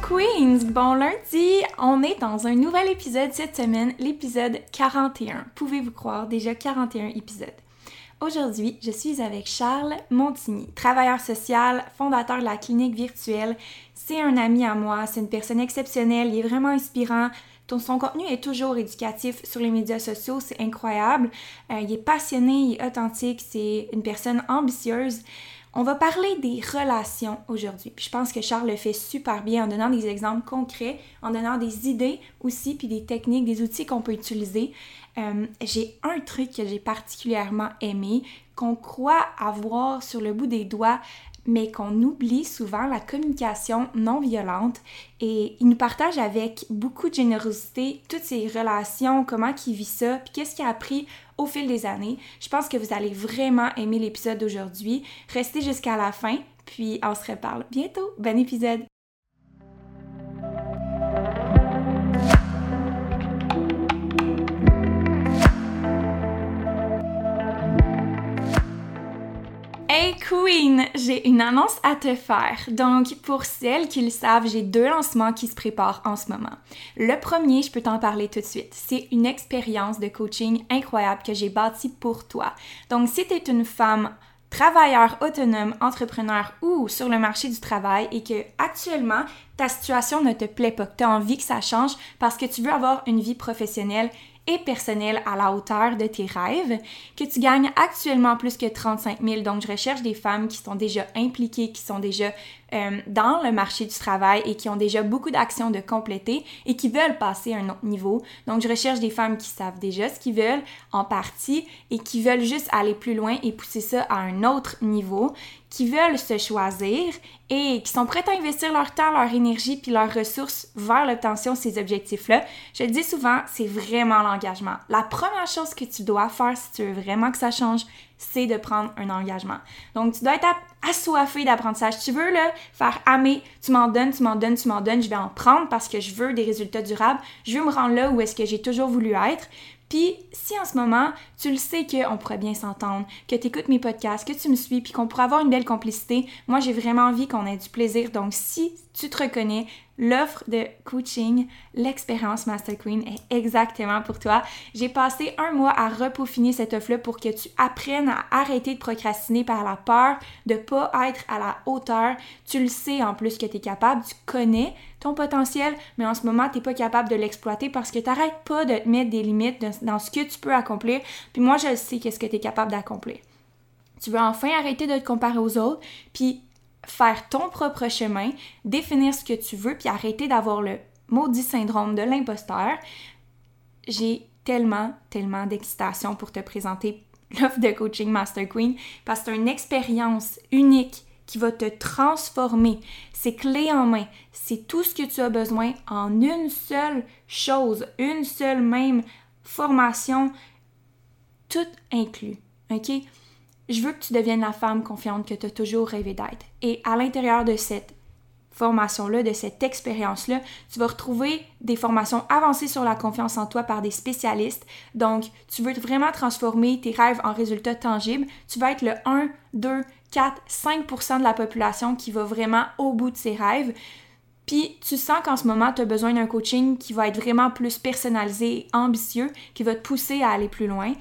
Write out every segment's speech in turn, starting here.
Queens! Bon lundi, on est dans un nouvel épisode cette semaine, l'épisode 41. Pouvez-vous croire, déjà 41 épisodes? Aujourd'hui, je suis avec Charles Montigny, travailleur social, fondateur de la clinique virtuelle. C'est un ami à moi, c'est une personne exceptionnelle, il est vraiment inspirant. Son contenu est toujours éducatif sur les médias sociaux, c'est incroyable. Euh, il est passionné, il est authentique, c'est une personne ambitieuse. On va parler des relations aujourd'hui. je pense que Charles le fait super bien en donnant des exemples concrets, en donnant des idées aussi, puis des techniques, des outils qu'on peut utiliser. Euh, j'ai un truc que j'ai particulièrement aimé, qu'on croit avoir sur le bout des doigts, mais qu'on oublie souvent la communication non violente et il nous partage avec beaucoup de générosité toutes ses relations, comment il vit ça, puis qu'est-ce qu'il a appris au fil des années. Je pense que vous allez vraiment aimer l'épisode d'aujourd'hui. Restez jusqu'à la fin, puis on se reparle bientôt. Bon épisode! Hey Queen, j'ai une annonce à te faire. Donc, pour celles qui le savent, j'ai deux lancements qui se préparent en ce moment. Le premier, je peux t'en parler tout de suite. C'est une expérience de coaching incroyable que j'ai bâtie pour toi. Donc, si tu es une femme travailleur autonome, entrepreneur ou sur le marché du travail et que actuellement ta situation ne te plaît pas, que tu as envie que ça change parce que tu veux avoir une vie professionnelle et personnel à la hauteur de tes rêves, que tu gagnes actuellement plus que 35 000. Donc, je recherche des femmes qui sont déjà impliquées, qui sont déjà euh, dans le marché du travail et qui ont déjà beaucoup d'actions de compléter et qui veulent passer à un autre niveau. Donc, je recherche des femmes qui savent déjà ce qu'ils veulent en partie et qui veulent juste aller plus loin et pousser ça à un autre niveau, qui veulent se choisir et qui sont prêtes à investir leur temps, leur énergie puis leurs ressources vers l'obtention de ces objectifs-là. Je le dis souvent, c'est vraiment l'engagement. La première chose que tu dois faire si tu veux vraiment que ça change, c'est de prendre un engagement. Donc, tu dois être assoiffé d'apprentissage. Tu veux là, faire aimer, tu m'en donnes, tu m'en donnes, tu m'en donnes, je vais en prendre parce que je veux des résultats durables. Je veux me rendre là où est-ce que j'ai toujours voulu être. Puis si en ce moment, tu le sais qu'on pourrait bien s'entendre, que tu écoutes mes podcasts, que tu me suis, puis qu'on pourrait avoir une belle complicité, moi j'ai vraiment envie qu'on ait du plaisir. Donc si tu te reconnais, l'offre de coaching, l'expérience Master Queen est exactement pour toi. J'ai passé un mois à repeaufiner cette offre-là pour que tu apprennes à arrêter de procrastiner par la peur de pas être à la hauteur. Tu le sais en plus que tu es capable, tu connais ton potentiel, mais en ce moment, tu n'es pas capable de l'exploiter parce que tu n'arrêtes pas de te mettre des limites dans ce que tu peux accomplir. Puis moi, je sais qu'est-ce que tu es capable d'accomplir. Tu veux enfin arrêter de te comparer aux autres, puis faire ton propre chemin, définir ce que tu veux, puis arrêter d'avoir le maudit syndrome de l'imposteur. J'ai tellement, tellement d'excitation pour te présenter l'offre de coaching Master Queen parce que c'est une expérience unique qui va te transformer. C'est clé en main. C'est tout ce que tu as besoin en une seule chose, une seule même formation, tout inclus. OK? Je veux que tu deviennes la femme confiante que tu as toujours rêvé d'être. Et à l'intérieur de cette formation-là, de cette expérience-là, tu vas retrouver des formations avancées sur la confiance en toi par des spécialistes. Donc, tu veux vraiment transformer tes rêves en résultats tangibles. Tu vas être le 1, 2, 4, 5% de la population qui va vraiment au bout de ses rêves. Puis tu sens qu'en ce moment, tu as besoin d'un coaching qui va être vraiment plus personnalisé ambitieux, qui va te pousser à aller plus loin.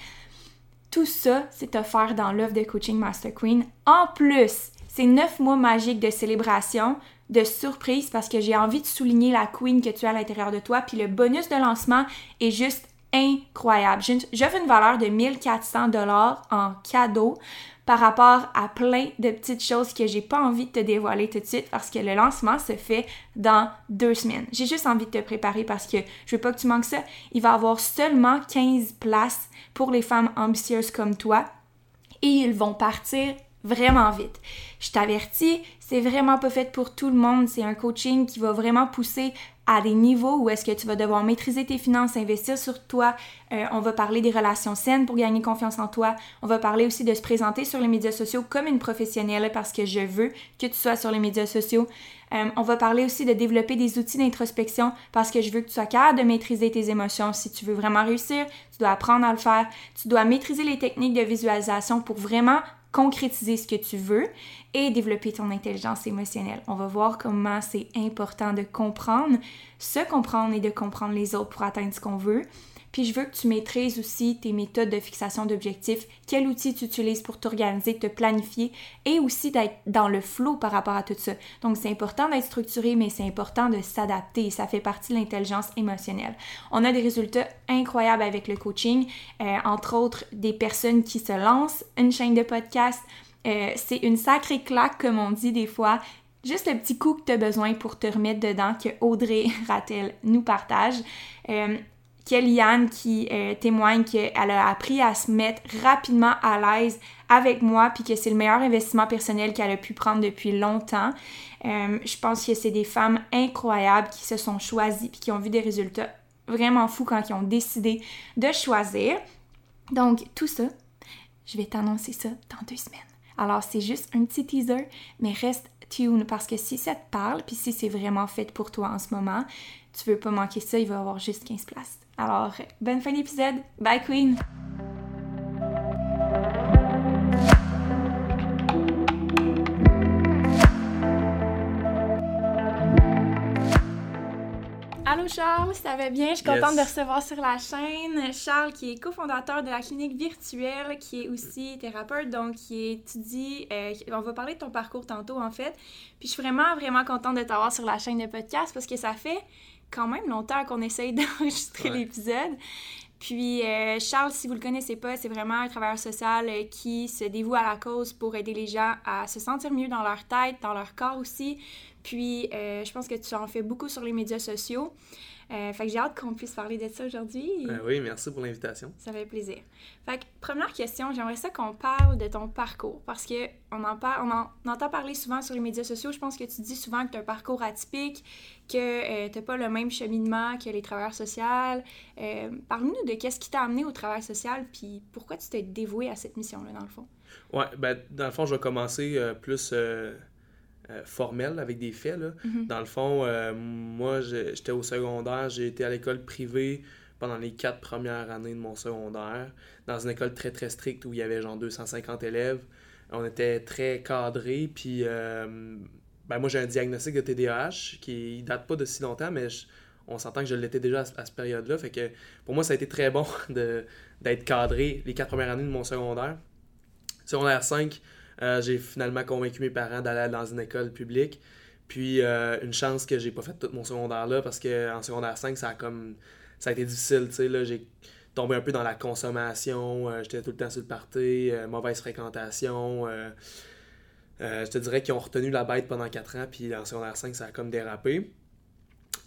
Tout ça, c'est offert dans l'offre de coaching Master Queen. En plus, c'est neuf mois magiques de célébration de surprise parce que j'ai envie de souligner la queen que tu as à l'intérieur de toi. Puis le bonus de lancement est juste incroyable. J'offre une valeur de 1400 dollars en cadeau par rapport à plein de petites choses que j'ai pas envie de te dévoiler tout de suite parce que le lancement se fait dans deux semaines. J'ai juste envie de te préparer parce que je veux pas que tu manques ça. Il va y avoir seulement 15 places pour les femmes ambitieuses comme toi et ils vont partir vraiment vite. Je t'avertis, c'est vraiment pas fait pour tout le monde. C'est un coaching qui va vraiment pousser à des niveaux où est-ce que tu vas devoir maîtriser tes finances, investir sur toi. Euh, on va parler des relations saines pour gagner confiance en toi. On va parler aussi de se présenter sur les médias sociaux comme une professionnelle parce que je veux que tu sois sur les médias sociaux. Euh, on va parler aussi de développer des outils d'introspection parce que je veux que tu sois capable de maîtriser tes émotions. Si tu veux vraiment réussir, tu dois apprendre à le faire. Tu dois maîtriser les techniques de visualisation pour vraiment concrétiser ce que tu veux et développer ton intelligence émotionnelle. On va voir comment c'est important de comprendre, se comprendre et de comprendre les autres pour atteindre ce qu'on veut. Puis je veux que tu maîtrises aussi tes méthodes de fixation d'objectifs, quel outil tu utilises pour t'organiser, te planifier et aussi d'être dans le flow par rapport à tout ça. Donc c'est important d'être structuré, mais c'est important de s'adapter. Ça fait partie de l'intelligence émotionnelle. On a des résultats incroyables avec le coaching, euh, entre autres des personnes qui se lancent une chaîne de podcast. Euh, c'est une sacrée claque, comme on dit des fois, juste le petit coup que tu as besoin pour te remettre dedans que Audrey Rattel nous partage. Euh, Kellyanne qui euh, témoigne qu'elle a appris à se mettre rapidement à l'aise avec moi, puis que c'est le meilleur investissement personnel qu'elle a pu prendre depuis longtemps. Euh, je pense que c'est des femmes incroyables qui se sont choisies, puis qui ont vu des résultats vraiment fous quand ils ont décidé de choisir. Donc, tout ça, je vais t'annoncer ça dans deux semaines. Alors, c'est juste un petit teaser, mais reste tune parce que si ça te parle, puis si c'est vraiment fait pour toi en ce moment, tu veux pas manquer ça, il va y avoir juste 15 places. Alors, bonne fin d'épisode. Bye Queen! Allô Charles, ça va bien? Je suis contente de recevoir sur la chaîne Charles qui est cofondateur de la clinique virtuelle, qui est aussi thérapeute, donc qui étudie. Euh, on va parler de ton parcours tantôt en fait. Puis je suis vraiment, vraiment contente de t'avoir sur la chaîne de podcast parce que ça fait quand même longtemps qu'on essaye d'enregistrer l'épisode. Puis euh, Charles, si vous le connaissez pas, c'est vraiment un travailleur social euh, qui se dévoue à la cause pour aider les gens à se sentir mieux dans leur tête, dans leur corps aussi. Puis euh, je pense que tu en fais beaucoup sur les médias sociaux. Euh, fait que j'ai hâte qu'on puisse parler de ça aujourd'hui. Ben oui, merci pour l'invitation. Ça fait plaisir. Fait que première question, j'aimerais ça qu'on parle de ton parcours parce que on en, parle, on, en, entend parler souvent sur les médias sociaux. Je pense que tu dis souvent que tu as un parcours atypique, que euh, tu n'as pas le même cheminement que les travailleurs sociaux. Euh, Parle-nous de qu'est-ce qui t'a amené au travail social puis pourquoi tu t'es dévoué à cette mission-là, dans le fond? Ouais, ben, dans le fond, je vais commencer plus euh, formel avec des faits. Là. Mhm. Dans le fond, euh, moi, j'étais au secondaire, j'ai été à l'école privée pendant les quatre premières années de mon secondaire, dans une école très très stricte où il y avait genre 250 élèves. On était très cadré, puis euh, ben moi j'ai un diagnostic de TDAH qui date pas de si longtemps, mais on s'entend que je l'étais déjà à, à cette période-là. Fait que pour moi, ça a été très bon d'être cadré les quatre premières années de mon secondaire. Secondaire 5, euh, j'ai finalement convaincu mes parents d'aller dans une école publique. Puis euh, une chance que j'ai pas fait tout mon secondaire là parce qu'en secondaire 5, ça a comme ça a été difficile, tu sais là, j'ai tombé un peu dans la consommation, euh, j'étais tout le temps sur le party, mauvaise fréquentation. je te dirais qu'ils ont retenu la bête pendant 4 ans, puis en secondaire 5, ça a comme dérapé.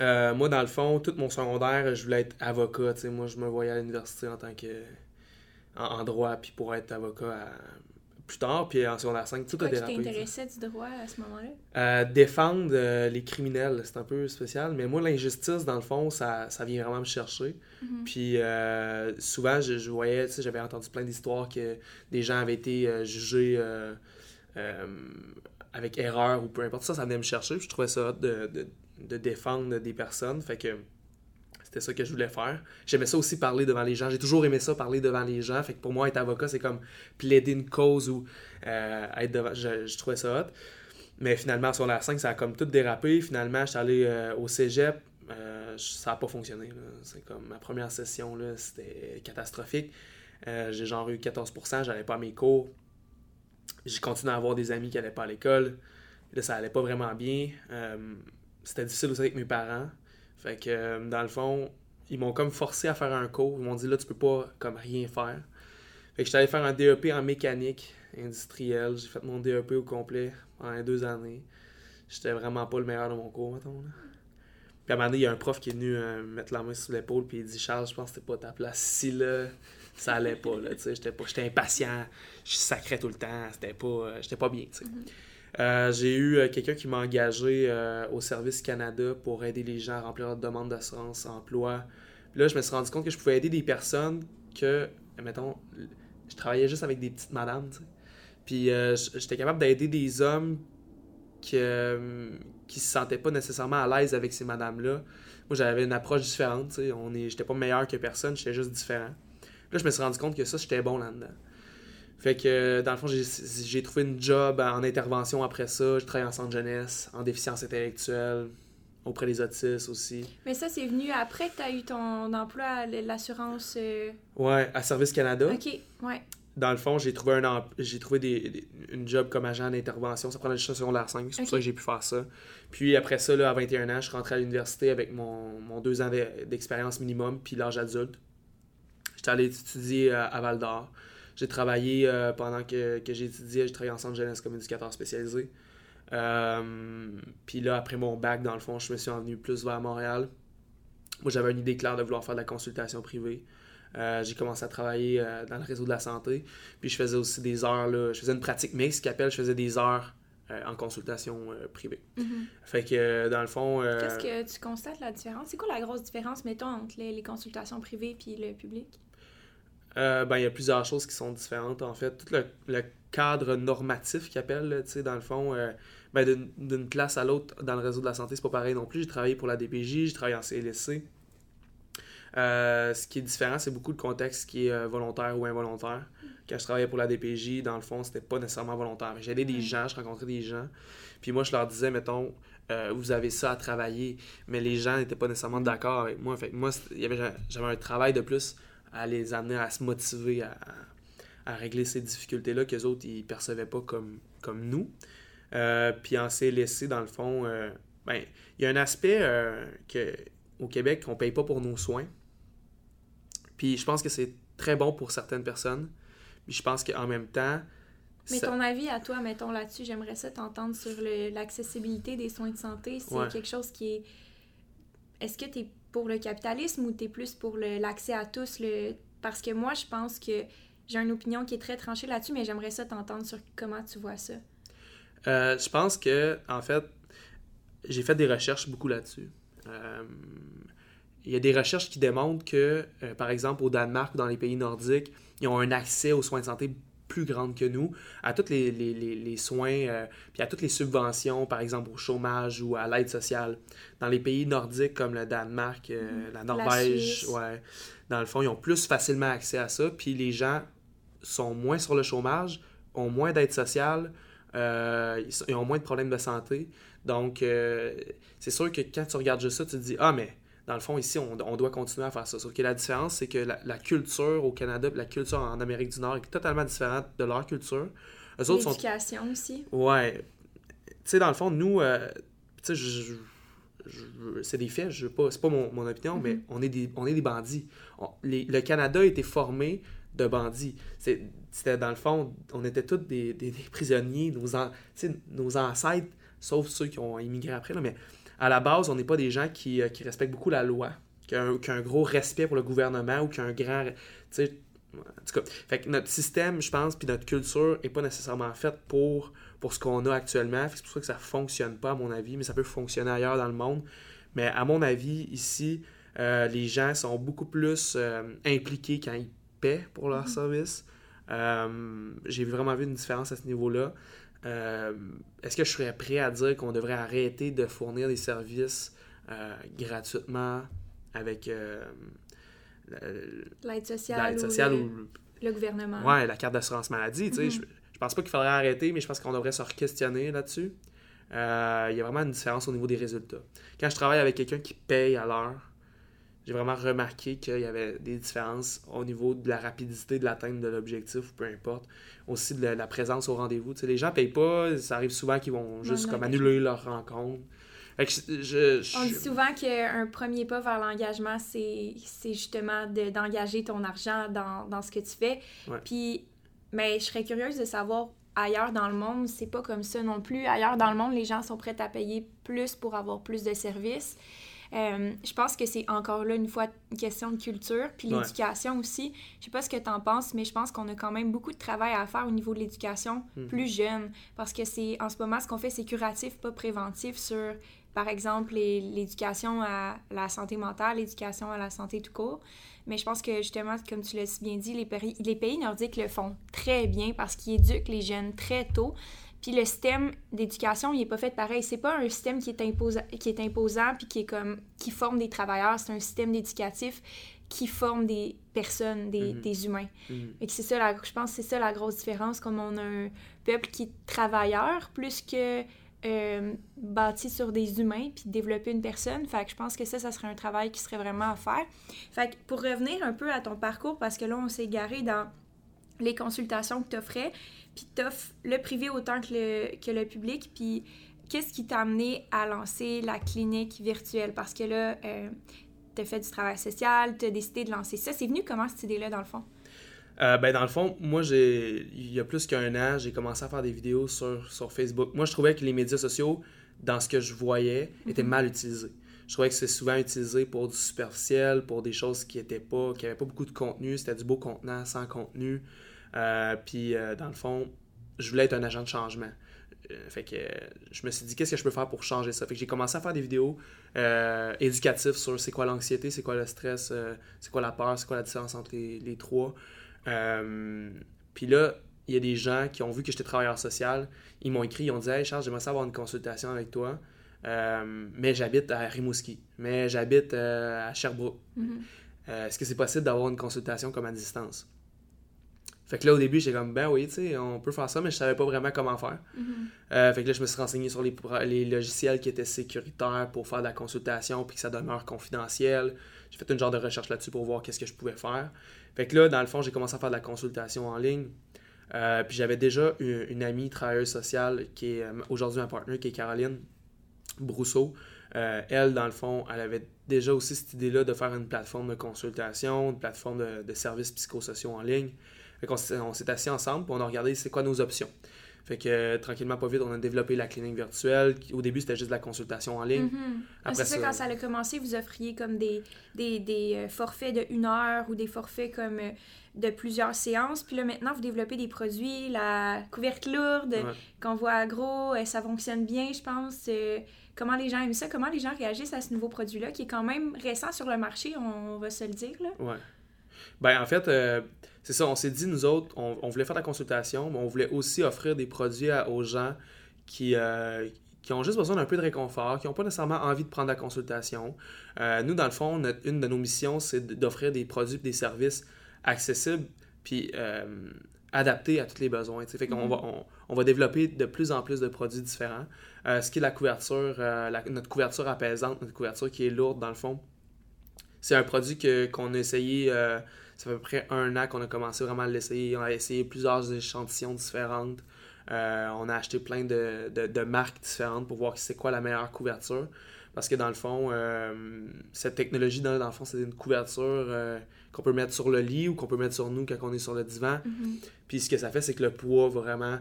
moi, dans le fond, tout mon secondaire, je voulais être avocat. sais Moi, je me voyais à l'université en tant que. en, droit, puis pour être avocat à, plus tard, puis en secondaire 5, tout a dérapé. T'intéressait du droit à ce moment-là? Euh, défendre euh, les criminels, c'est un peu spécial, mais moi, l'injustice, dans le fond, ça, ça vient vraiment me chercher. Mhm. Puis euh, souvent, je, je voyais, tu sais, j'avais entendu plein d'histoires que des gens avaient été jugés avec erreur ou peu importe ça, ça venait me chercher. je trouvais ça de, de, de défendre des personnes, fait que c'était ça que je voulais faire. J'aimais ça aussi parler devant les gens. J'ai toujours aimé ça, parler devant les gens. Fait que pour moi, être avocat, c'est comme plaider une cause ou euh, être devant. Je, trouvais ça hot. Mais finalement, sur la 5, ça a comme tout dérapé. Finalement, je suis allé euh, au cégep. Euh, ça n'a pas fonctionné. C'est comme ma première session, c'était catastrophique. j'ai genre eu 14%, j'allais pas à mes cours. J'ai continué à avoir des amis qui n'allaient pas à l'école. là, ça allait pas vraiment bien. C'était difficile aussi avec mes parents. Fait que, euh, dans le fond, ils m'ont comme forcé à faire un cours. Ils m'ont dit, là, tu peux pas comme rien faire. Fait que j'étais allé faire un DEP en mécanique industrielle. J'ai fait mon DEP au complet pendant deux années. J'étais vraiment pas le meilleur de mon cours, mettons. Puis à un moment donné, il y a un prof qui est venu euh, mettre la main sur l'épaule, puis il dit Charles, je pense que c'était pas ta place ici, là. Ça allait pas, là, tu sais. J'étais, pas, j'étais impatient, je sacrais tout le temps, c'était pas, euh, j'étais pas bien, tu sais. Mm-hmm. Euh, j'ai eu quelqu'un qui m'a engagé au Service Canada pour aider les gens à remplir leur demande d'assurance emploi. Là, je me suis rendu compte que je pouvais aider des personnes que, mettons, je travaillais juste avec des petites madames, tu sais. Puis j'étais capable d'aider des hommes qui, qui se sentaient pas nécessairement à l'aise avec ces madames-là. Moi, j'avais une approche différente. Je est, j'étais pas meilleur que personne, j'étais juste différent. Là, je me suis rendu compte que ça, j'étais bon là-dedans. Fait que, dans le fond, j'ai trouvé une job en intervention après ça. Je travaille en centre jeunesse, en déficience intellectuelle, auprès des autistes aussi. Mais ça, c'est venu après que tu as eu ton emploi à l'assurance. Euh, ouais, à Service Canada. OK, ouais dans le fond, j'ai trouvé un j'ai trouvé des, une job comme agent d'intervention. Ça prenait juste secondaire 5, c'est pour ça que j'ai pu faire ça. Puis après ça, là, à 21 ans, je suis rentré à l'université avec mon, mon deux ans d'expérience minimum, puis l'âge adulte. J'étais allé étudier à Val d'Or. J'ai travaillé euh, pendant que, que j'ai étudié, j'ai travaillé en centre jeunesse comme éducateur spécialisé. Euh, puis là, après mon bac, dans le fond, je me suis envenu plus vers Montréal. Moi, j'avais une idée claire de vouloir faire de la consultation privée. Euh, j'ai commencé à travailler euh, dans le réseau de la santé. Puis je faisais aussi des heures, là, je faisais une pratique mixte qui appelle, je faisais des heures euh, en consultation privée. Mm-hmm. Fait que dans le fond. Qu'est-ce que tu constates la différence? C'est quoi la grosse différence, mettons, entre les, consultations privées et le public? Ben, il y a plusieurs choses qui sont différentes, en fait. Tout le, cadre normatif qu'ils appellent, tu sais, dans le fond, ben, d'une place à l'autre dans le réseau de la santé, c'est pas pareil non plus. J'ai travaillé pour la DPJ, j'ai travaillé en CLSC. Euh, ce qui est différent, c'est beaucoup de contexte qui est euh, volontaire ou involontaire. Quand je travaillais pour la DPJ, dans le fond, c'était pas nécessairement volontaire. J'aidais des gens, je rencontrais des gens. Puis moi, je leur disais, mettons, euh, vous avez ça à travailler. Mais les gens n'étaient pas nécessairement d'accord avec moi. Fait moi, j'avais un travail de plus à les amener à se motiver à, régler ces difficultés-là que les autres, ils percevaient pas comme, comme nous. puis en CLSC, dans le fond, ben, il y a un aspect que, au Québec, on paye pas pour nos soins. Puis je pense que c'est très bon pour certaines personnes. Puis je pense qu'en même temps. Mais ton avis à toi, mettons là-dessus, j'aimerais ça t'entendre sur l'accessibilité des soins de santé. C'est quelque chose qui est. Est-ce que tu es pour le capitalisme ou tu es plus pour l'accès à tous? Le... Parce que moi, je pense que j'ai une opinion qui est très tranchée là-dessus, mais j'aimerais ça t'entendre sur comment tu vois ça. Euh, je pense que, en fait, j'ai fait des recherches beaucoup là-dessus. Euh, il y a des recherches qui démontrent que, euh, par exemple, au Danemark ou dans les pays nordiques, ils ont un accès aux soins de santé plus grand que nous, à tous les, les, les, soins, euh, puis à toutes les subventions, par exemple au chômage ou à l'aide sociale. Dans les pays nordiques comme le Danemark, euh, mhm. la Norvège, ouais, dans le fond, ils ont plus facilement accès à ça, puis les gens sont moins sur le chômage, ont moins d'aide sociale, ils ont moins de problèmes de santé. Donc, c'est sûr que quand tu regardes juste ça, tu te dis, ah, mais dans le fond, ici, on, doit continuer à faire ça. Sauf que la différence, c'est que la, culture au Canada la culture en Amérique du Nord est totalement différente de leur culture. L'éducation aussi. Ouais. Tu sais, dans le fond, nous, euh, tu sais, c'est des faits, je pas, c'est pas mon, opinion, mais mm-hmm. on est des, on est des bandits. le Canada a été formé de bandits. C'était dans le fond, on était tous des, prisonniers, nos, nos ancêtres, sauf ceux qui ont immigré après, là, mais à la base, on n'est pas des gens qui, euh, respectent beaucoup la loi, qui ont, un gros respect pour le gouvernement ou qui ont un grand. En tout cas, fait que notre système, je pense, puis notre culture n'est pas nécessairement faite pour, pour ce qu'on a actuellement. C'est pour ça que ça ne fonctionne pas, à mon avis, mais ça peut fonctionner ailleurs dans le monde. Mais à mon avis, ici, euh, les gens sont beaucoup plus euh, impliqués quand ils paient pour leur mm-hmm. service. J'ai vraiment vu une différence à ce niveau-là. Euh, est-ce que je serais prêt à dire qu'on devrait arrêter de fournir des services euh, gratuitement avec euh, l'aide sociale, ou, le, gouvernement? Ouais, la carte d'assurance maladie. Mm-hmm. Je, je pense pas qu'il faudrait arrêter, mais je pense qu'on devrait se questionner là-dessus. Il y a vraiment une différence au niveau des résultats. Quand je travaille avec quelqu'un qui paye à l'heure, j'ai vraiment remarqué qu'il y avait des différences au niveau de la rapidité de l'atteinte de l'objectif, peu importe. Aussi de la, présence au rendez-vous. les gens payent pas, ça arrive souvent qu'ils vont juste comme annuler leur rencontre. On dit souvent qu'un premier pas vers l'engagement, c'est justement d'engager ton argent dans, dans, ce que tu fais. Puis, mais je serais curieuse de savoir ailleurs dans le monde, c'est pas comme ça non plus. Ailleurs dans le monde, les gens sont prêts à payer plus pour avoir plus de services. Euh, je pense que c'est encore là une fois une question de culture, puis l'éducation aussi. Je sais pas ce que tu en penses, mais je pense qu'on a quand même beaucoup de travail à faire au niveau de l'éducation hmm. plus jeune, parce que c'est en ce moment ce qu'on fait, c'est curatif, pas préventif sur, par exemple, l'éducation à la santé mentale, l'éducation à la santé tout court. Mais je pense que justement, comme tu l'as bien dit, les pays, les pays nordiques le font très bien parce qu'ils éduquent les jeunes très tôt. Puis le système d'éducation, il n'est pas fait pareil. C'est pas un système qui est, imposa qui est imposant puis qui est comme qui forme des travailleurs. C'est un système éducatif qui forme des personnes, des, mhm. des humains. Mhm. Et c'est ça, la, je pense que c'est ça la grosse différence, comme on a un peuple qui est travailleur plus que euh, bâti sur des humains puis développer une personne. Fait que je pense que ça, ça serait un travail qui serait vraiment à faire. Fait que pour revenir un peu à ton parcours, parce que là, on s'est garé dans les consultations que tu offrais, puis t'offres le privé autant que le, que le public. Puis qu'est-ce qui t'a amené à lancer la clinique virtuelle? Parce que là, euh, t'as fait du travail social, t'as décidé de lancer ça. C'est venu comment cette idée-là, dans le fond? Euh, ben dans le fond, moi, j'ai il y a plus qu'un an, j'ai commencé à faire des vidéos sur, sur Facebook. Moi, je trouvais que les médias sociaux, dans ce que je voyais, étaient mhm. mal utilisés. Je trouvais que c'est souvent utilisé pour du superficiel, pour des choses qui étaient pas, qui n'avaient pas beaucoup de contenu. C'était du beau contenant sans contenu. Euh, puis, euh, dans le fond, je voulais être un agent de changement. Euh, fait que je me suis dit, qu'est-ce que je peux faire pour changer ça? Fait que j'ai commencé à faire des vidéos éducatives sur c'est quoi l'anxiété, c'est quoi le stress, c'est quoi la peur, c'est quoi la différence entre les, trois. puis là, il y a des gens qui ont vu que j'étais travailleur social. Ils m'ont écrit, ils ont dit Hey Charles, j'aimerais avoir une consultation avec toi. mais j'habite à Rimouski. Mais j'habite à Sherbrooke. Mm-hmm. Est-ce que c'est possible d'avoir une consultation comme à distance? Fait que là, au début, j'étais comme, ben oui, tu sais, on peut faire ça, mais je savais pas vraiment comment faire. Mm-hmm. Euh, fait que là, je me suis renseigné sur les, les, logiciels qui étaient sécuritaires pour faire de la consultation puis que ça demeure confidentiel. J'ai fait une genre de recherche là-dessus pour voir qu'est-ce que je pouvais faire. Fait que là, dans le fond, j'ai commencé à faire de la consultation en ligne. Euh, puis j'avais déjà une, amie travailleuse sociale qui est euh, aujourd'hui un partenaire, qui est Caroline Brousseau. elle, dans le fond, elle avait déjà aussi cette idée-là de faire une plateforme de consultation, une plateforme de, de services psychosociaux en ligne. Fait on s'est assis ensemble, pour on a regardé c'est quoi nos options. Fait que euh, tranquillement, pas vite, on a développé la clinique virtuelle. Au début, c'était juste de la consultation en ligne. Mm-hmm. Après ça, quand ça a commencé, vous offriez comme des, des, des euh, forfaits de une heure ou des forfaits comme euh, de plusieurs séances. Puis là, maintenant, vous développez des produits, la couverte lourde qu'on voit gros, ça fonctionne bien, je pense. comment les gens aiment ça, comment les gens réagissent à ce nouveau produit-là, qui est quand même récent sur le marché, on va se le dire. Là. Ouais. Ben, en fait, c'est ça, on s'est dit, nous autres, on, voulait faire la consultation, mais on voulait aussi offrir des produits aux gens qui, euh, qui ont juste besoin d'un peu de réconfort, qui n'ont pas nécessairement envie de prendre la consultation. Euh, nous, dans le fond, une de nos missions, c'est d'offrir des produits et des services accessibles puis euh, adaptés à tous les besoins. Fait qu'on va, mm-hmm. on, va développer de plus en plus de produits différents. ce qui est la couverture, notre couverture apaisante, notre couverture qui est lourde, dans le fond, c'est un produit qu'on a essayé ça fait à peu près un an qu'on a commencé vraiment à l'essayer. On a essayé plusieurs échantillons différentes. Euh, on a acheté plein de, de, marques différentes pour voir c'est quoi la meilleure couverture. Parce que dans le fond, euh, cette technologie, dans, le fond, c'est une couverture euh, qu'on peut mettre sur le lit ou qu'on peut mettre sur nous quand on est sur le divan. Mm-hmm. Puis ce que ça fait, c'est que le poids va vraiment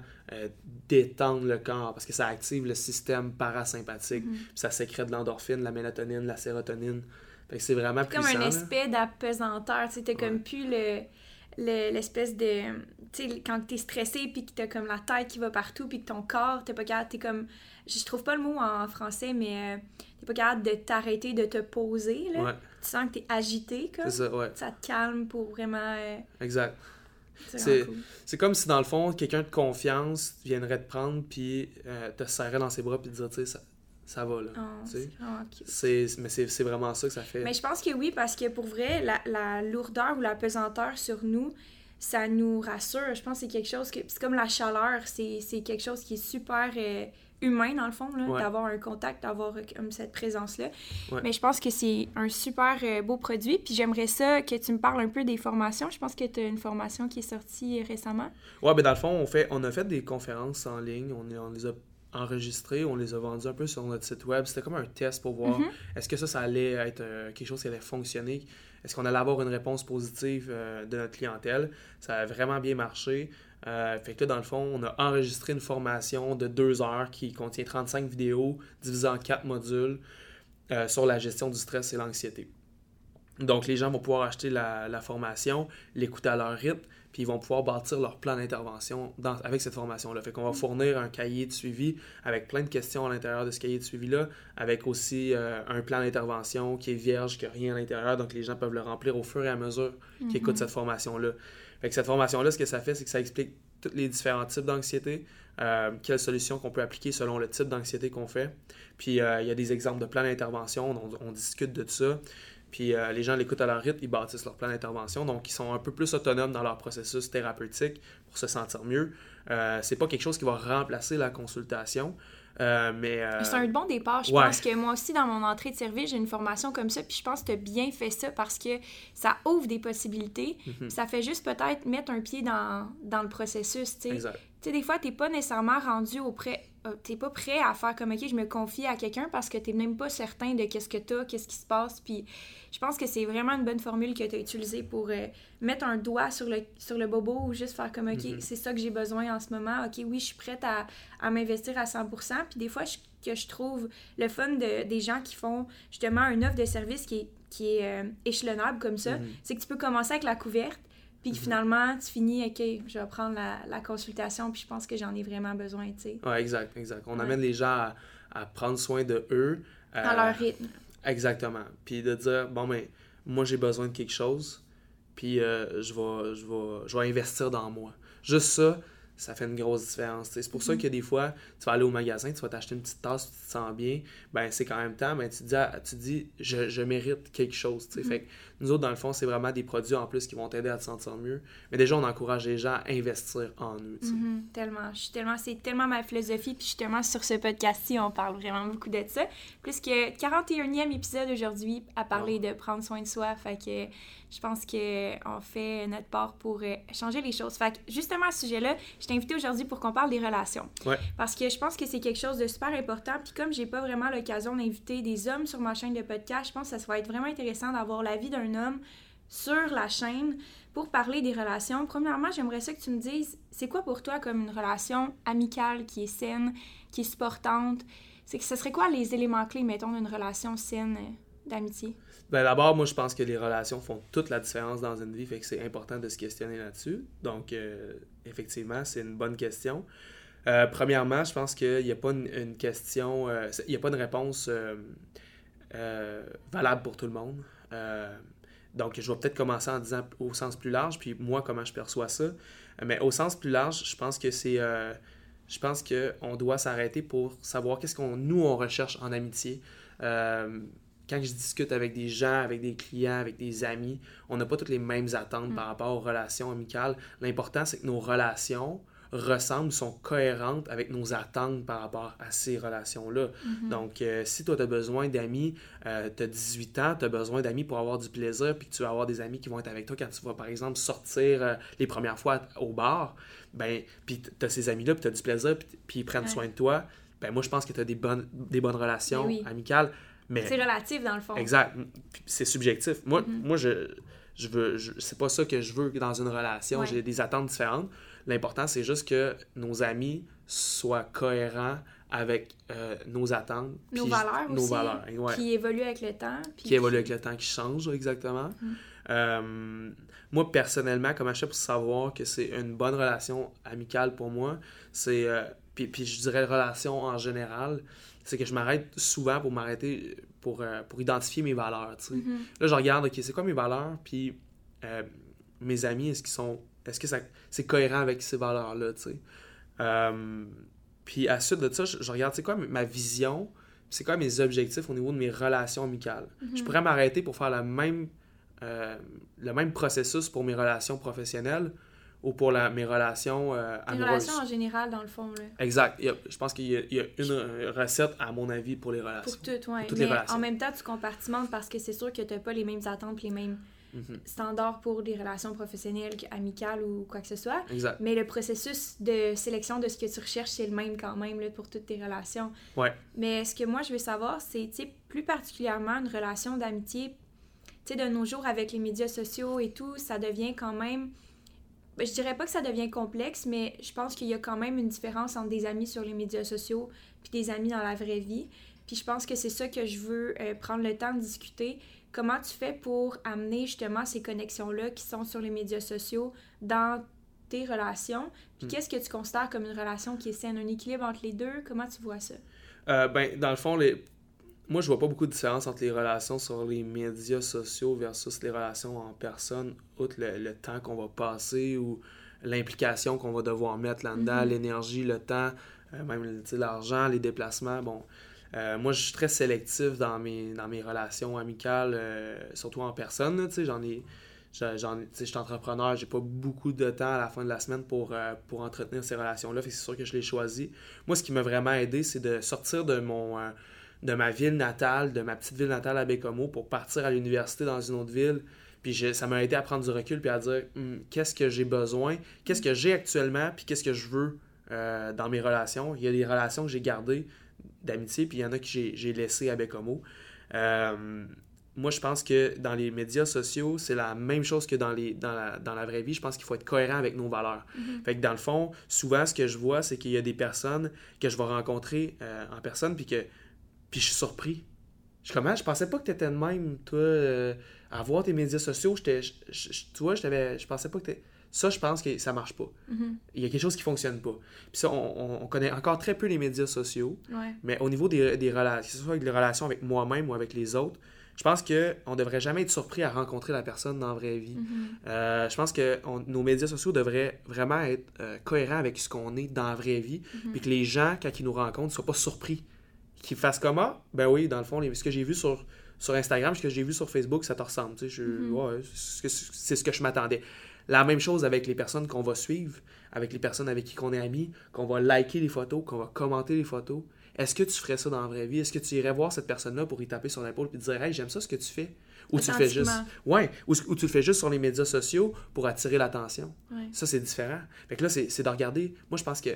détendre le corps parce que ça active le système parasympathique. Mm-hmm. ça sécrète l'endorphine, la mélatonine, la sérotonine c'est vraiment comme un aspect d'apesanteur. Tu sais, comme plus le l'espèce de tu sais quand t'es stressé puis que t'as comme la tête qui va partout puis que ton corps t'es pas capable t'es comme je trouve pas le mot en français mais euh, t'es pas capable de t'arrêter de te poser là. Tu sens que t'es agité comme. Ça, ouais. ça te calme pour vraiment euh, exact. c'est c'est comme si dans le fond quelqu'un de confiance viendrait te prendre puis euh, te serrer dans ses bras puis te dire tu sais ça va là. Oh, c'est mais c'est vraiment ça que ça fait. Mais je pense que oui, parce que pour vrai, la, la lourdeur ou la pesanteur sur nous, ça nous rassure. Je pense que c'est quelque chose que. C'est comme la chaleur, c'est quelque chose qui est super euh, humain, dans le fond, d'avoir un contact, d'avoir comme cette présence-là. Mais je pense que c'est un super euh, beau produit. Puis j'aimerais ça que tu me parles un peu des formations. Je pense que tu as une formation qui est sortie récemment. Oui, ben dans le fond, on, fait, on a fait des conférences en ligne. On, on les a enregistrées, on les a vendues un peu sur notre site web. C'était comme un test pour voir mm-hmm. est-ce que ça, ça allait être euh, quelque chose qui allait fonctionner? Est-ce qu'on allait avoir une réponse positive euh, de notre clientèle? Ça a vraiment bien marché. Euh, fait que là, dans le fond, on a enregistré une formation de deux heures qui contient 35 vidéos divisées en quatre modules sur la gestion du stress et l'anxiété. Donc, les gens vont pouvoir acheter la, la formation, l'écouter à leur rythme, puis ils vont pouvoir bâtir leur plan d'intervention avec cette formation-là. Fait qu'on va fournir un cahier de suivi avec plein de questions à l'intérieur de ce cahier de suivi-là, avec aussi euh, un plan d'intervention qui est vierge, qui n'a rien à l'intérieur, donc les gens peuvent le remplir au fur et à mesure qu'ils mhm. écoutent cette formation-là. Fait que cette formation-là, ce que ça fait, c'est que ça explique tous les différents types d'anxiété, euh, quelles solutions qu'on peut appliquer selon le type d'anxiété qu'on fait. Puis euh, il y a des exemples de plans d'intervention, on, on, discute de tout ça. Puis euh, les gens l'écoutent à leur rythme, ils bâtissent leur plan d'intervention. Donc, ils sont un peu plus autonomes dans leur processus thérapeutique pour se sentir mieux. Euh, c'est pas quelque chose qui va remplacer la consultation. Euh, mais C'est un bon départ. Je pense que moi aussi, dans mon entrée de service, j'ai une formation comme ça. Puis je pense que tu as bien fait ça parce que ça ouvre des possibilités. Mhm. Ça fait juste peut-être mettre un pied dans, dans le processus. Exact. Tu sais, des fois, tu n'es pas nécessairement rendu auprès euh, t'es pas prêt à faire comme ok je me confie à quelqu'un parce que t'es même pas certain de qu'est-ce que t'as, qu'est-ce qui se passe puis je pense que c'est vraiment une bonne formule que tu as utilisée pour euh, mettre un doigt sur le, sur le bobo ou juste faire comme ok mm-hmm. c'est ça que j'ai besoin en ce moment ok oui je suis prête à, à m'investir à 100% puis des fois que je trouve le fun de, des gens qui font justement une offre de service qui est, qui est euh, échelonnable comme ça mm-hmm. c'est que tu peux commencer avec la couverte puis mhm. finalement, tu finis, OK, je vais prendre la, consultation, puis je pense que j'en ai vraiment besoin, tu sais. Ouais, exact, exact. On amène les gens à, prendre soin de eux. à leur rythme. Exactement. Puis de dire, bon, mais moi, j'ai besoin de quelque chose, puis euh, je, vais, je, vais, je vais investir dans moi. Juste ça, ça fait une grosse différence. C'est pour ça mm-hmm. que des fois, tu vas aller au magasin, tu vas t'acheter une petite tasse, tu te sens bien, ben c'est qu'en même temps, ben, tu, dis, tu dis je, je mérite quelque chose. Fait nous autres, dans le fond, c'est vraiment des produits en plus qui vont t'aider à te sentir mieux. Mais déjà, on encourage les gens à investir en eux. Mm-hmm. tellement. Je suis tellement. C'est tellement ma philosophie. Puis justement, sur ce podcast-ci, on parle vraiment beaucoup de ça. Plus que 41e épisode aujourd'hui à parler de prendre soin de soi. Fait que je pense qu'on fait notre part pour euh, changer les choses. Fait que justement, à ce sujet-là, je t'ai invité aujourd'hui pour qu'on parle des relations. Parce que je pense que c'est quelque chose de super important. Puis comme j'ai pas vraiment l'occasion d'inviter des hommes sur ma chaîne de podcast, je pense que ça va être vraiment intéressant d'avoir l'avis d'un homme sur la chaîne pour parler des relations. Premièrement, j'aimerais ça que tu me dises, c'est quoi pour toi comme une relation amicale qui est saine, qui est supportante? C'est que ce serait quoi les éléments clés, mettons, d'une relation saine d'amitié? Ben d'abord, moi, je pense que les relations font toute la différence dans une vie, fait que c'est important de se questionner là-dessus. Donc, euh, effectivement, c'est une bonne question. Euh, premièrement, je pense qu'il n'y a pas une, question, euh, il n'y a pas de réponse valable pour tout le monde. donc, je vais peut-être commencer en disant au sens plus large, puis moi, comment je perçois ça. Mais au sens plus large, je pense que c'est je pense qu'on doit s'arrêter pour savoir qu'est-ce qu'on nous on recherche en amitié quand je discute avec des gens, avec des clients, avec des amis, on n'a pas toutes les mêmes attentes mm. par rapport aux relations amicales. L'important, c'est que nos relations ressemblent, sont cohérentes avec nos attentes par rapport à ces relations-là. Mm-hmm. Donc, euh, si toi, tu as besoin d'amis, euh, tu as 18 ans, tu as besoin d'amis pour avoir du plaisir, puis que tu vas avoir des amis qui vont être avec toi quand tu vas, par exemple, sortir euh, les premières fois au bar, ben, puis tu as ces amis-là, puis tu as du plaisir, puis, ils prennent soin de toi, ben moi, je pense que tu as des bonnes, des bonnes relations amicales c'est relatif dans le fond. Exact. C'est subjectif. Moi, mm-hmm. moi je, je veux. c'est pas ça que je veux dans une relation. J'ai des attentes différentes. L'important, c'est juste que nos amis soient cohérents avec euh, nos attentes. Nos valeurs nos valeurs, Qui évoluent avec le temps. qui évoluent avec le temps, qui changent, exactement. Mm. Euh, moi, personnellement, comment je fais pour savoir que c'est une bonne relation amicale pour moi, c'est... Euh, puis, puis je dirais relation en général, c'est que je m'arrête souvent pour m'arrêter, pour, euh, pour identifier mes valeurs. Mm-hmm. Là, je regarde, OK, c'est quoi mes valeurs? Puis euh, mes amis, est-ce qu'ils sont. Est-ce que ça, c'est cohérent avec ces valeurs-là? Euh, puis à la suite de ça, je, regarde, c'est quoi ma vision? C'est quoi mes objectifs au niveau de mes relations amicales? Je mm-hmm. pourrais m'arrêter pour faire la même, le même processus pour mes relations professionnelles ou pour la, mes relations euh, Les relations en général, dans le fond. Là. Exact. je pense qu'il y, a une recette, à mon avis, pour les relations. Pour toutes, oui. Mais en même temps, tu compartimentes parce que c'est sûr que tu n'as pas les mêmes attentes, les mêmes Mhm. standard pour des relations professionnelles, amicales ou quoi que ce soit. Exact. Mais le processus de sélection de ce que tu recherches, c'est le même quand même là, pour toutes tes relations. Ouais. Mais ce que moi, je veux savoir, c'est plus particulièrement une relation d'amitié. Tu sais, de nos jours, avec les médias sociaux et tout, ça devient quand même... Ben, je dirais pas que ça devient complexe, mais je pense qu'il y a quand même une différence entre des amis sur les médias sociaux puis des amis dans la vraie vie. Puis je pense que c'est ça que je veux euh, prendre le temps de discuter comment tu fais pour amener justement ces connexions-là qui sont sur les médias sociaux dans tes relations? Puis hmm. qu'est-ce que tu considères comme une relation qui est saine, un équilibre entre les deux? Comment tu vois ça? Euh, ben, dans le fond, les... moi, je vois pas beaucoup de différence entre les relations sur les médias sociaux versus les relations en personne, outre le, temps qu'on va passer ou l'implication qu'on va devoir mettre là-dedans, mm-hmm. l'énergie, le temps, euh, même l'argent, les déplacements. Bon, euh, moi, je suis très sélectif dans mes, dans mes relations amicales, euh, surtout en personne. J'en ai. J'en, je suis entrepreneur, j'ai pas beaucoup de temps à la fin de la semaine pour, pour entretenir ces relations-là, c'est sûr que je l'ai choisi. Moi, ce qui m'a vraiment aidé, c'est de sortir de mon de ma ville natale, de ma petite ville natale à Bécomo, pour partir à l'université dans une autre ville. Puis ça m'a aidé à prendre du recul puis à dire hum, qu'est-ce que j'ai besoin, qu'est-ce que j'ai actuellement, puis qu'est-ce que je veux dans mes relations? Il y a des relations que j'ai gardées, d'amitié, puis il y en a que j'ai laissé à Bécomo. Euh, moi, je pense que dans les médias sociaux, c'est la même chose que dans, les, dans, la, dans la vraie vie. Je pense qu'il faut être cohérent avec nos valeurs. Mm-hmm. Fait que dans le fond, souvent, ce que je vois, c'est qu'il y a des personnes que je vais rencontrer euh, en personne, puis que puis je suis surpris. Je suis comme, ah, je pensais pas que tu étais de même, toi, euh, à voir tes médias sociaux. Je, tu vois, je pensais pas que tu ça, je pense que ça marche pas. Mm-hmm. Il y a quelque chose qui fonctionne pas. Puis ça, on, connaît encore très peu les médias sociaux. Ouais. Mais au niveau des, des relations, que ce soit avec les relations avec moi-même ou avec les autres, je pense qu'on ne devrait jamais être surpris à rencontrer la personne dans la vraie vie. Mm-hmm. Euh, je pense que nos médias sociaux devraient vraiment être euh, cohérents avec ce qu'on est dans la vraie vie. Mm-hmm. Puis que les gens, quand ils nous rencontrent, ne soient pas surpris. Qu'ils fassent comment? Ben oui, dans le fond, ce que j'ai vu sur, sur Instagram, ce que j'ai vu sur Facebook, ça te ressemble. Tu sais, ouais, c'est ce que je m'attendais. La même chose avec les personnes qu'on va suivre, avec les personnes avec qui on est amis, qu'on va liker les photos, qu'on va commenter les photos. Est-ce que tu ferais ça dans la vraie vie? Est-ce que tu irais voir cette personne-là pour y taper sur l'épaule et te dire Hey, j'aime ça ce que tu fais? Ou tu le fais juste. Ouais, ou, tu le fais juste sur les médias sociaux pour attirer l'attention. Ça, c'est différent. Fait que là, c'est de regarder. Moi, je pense que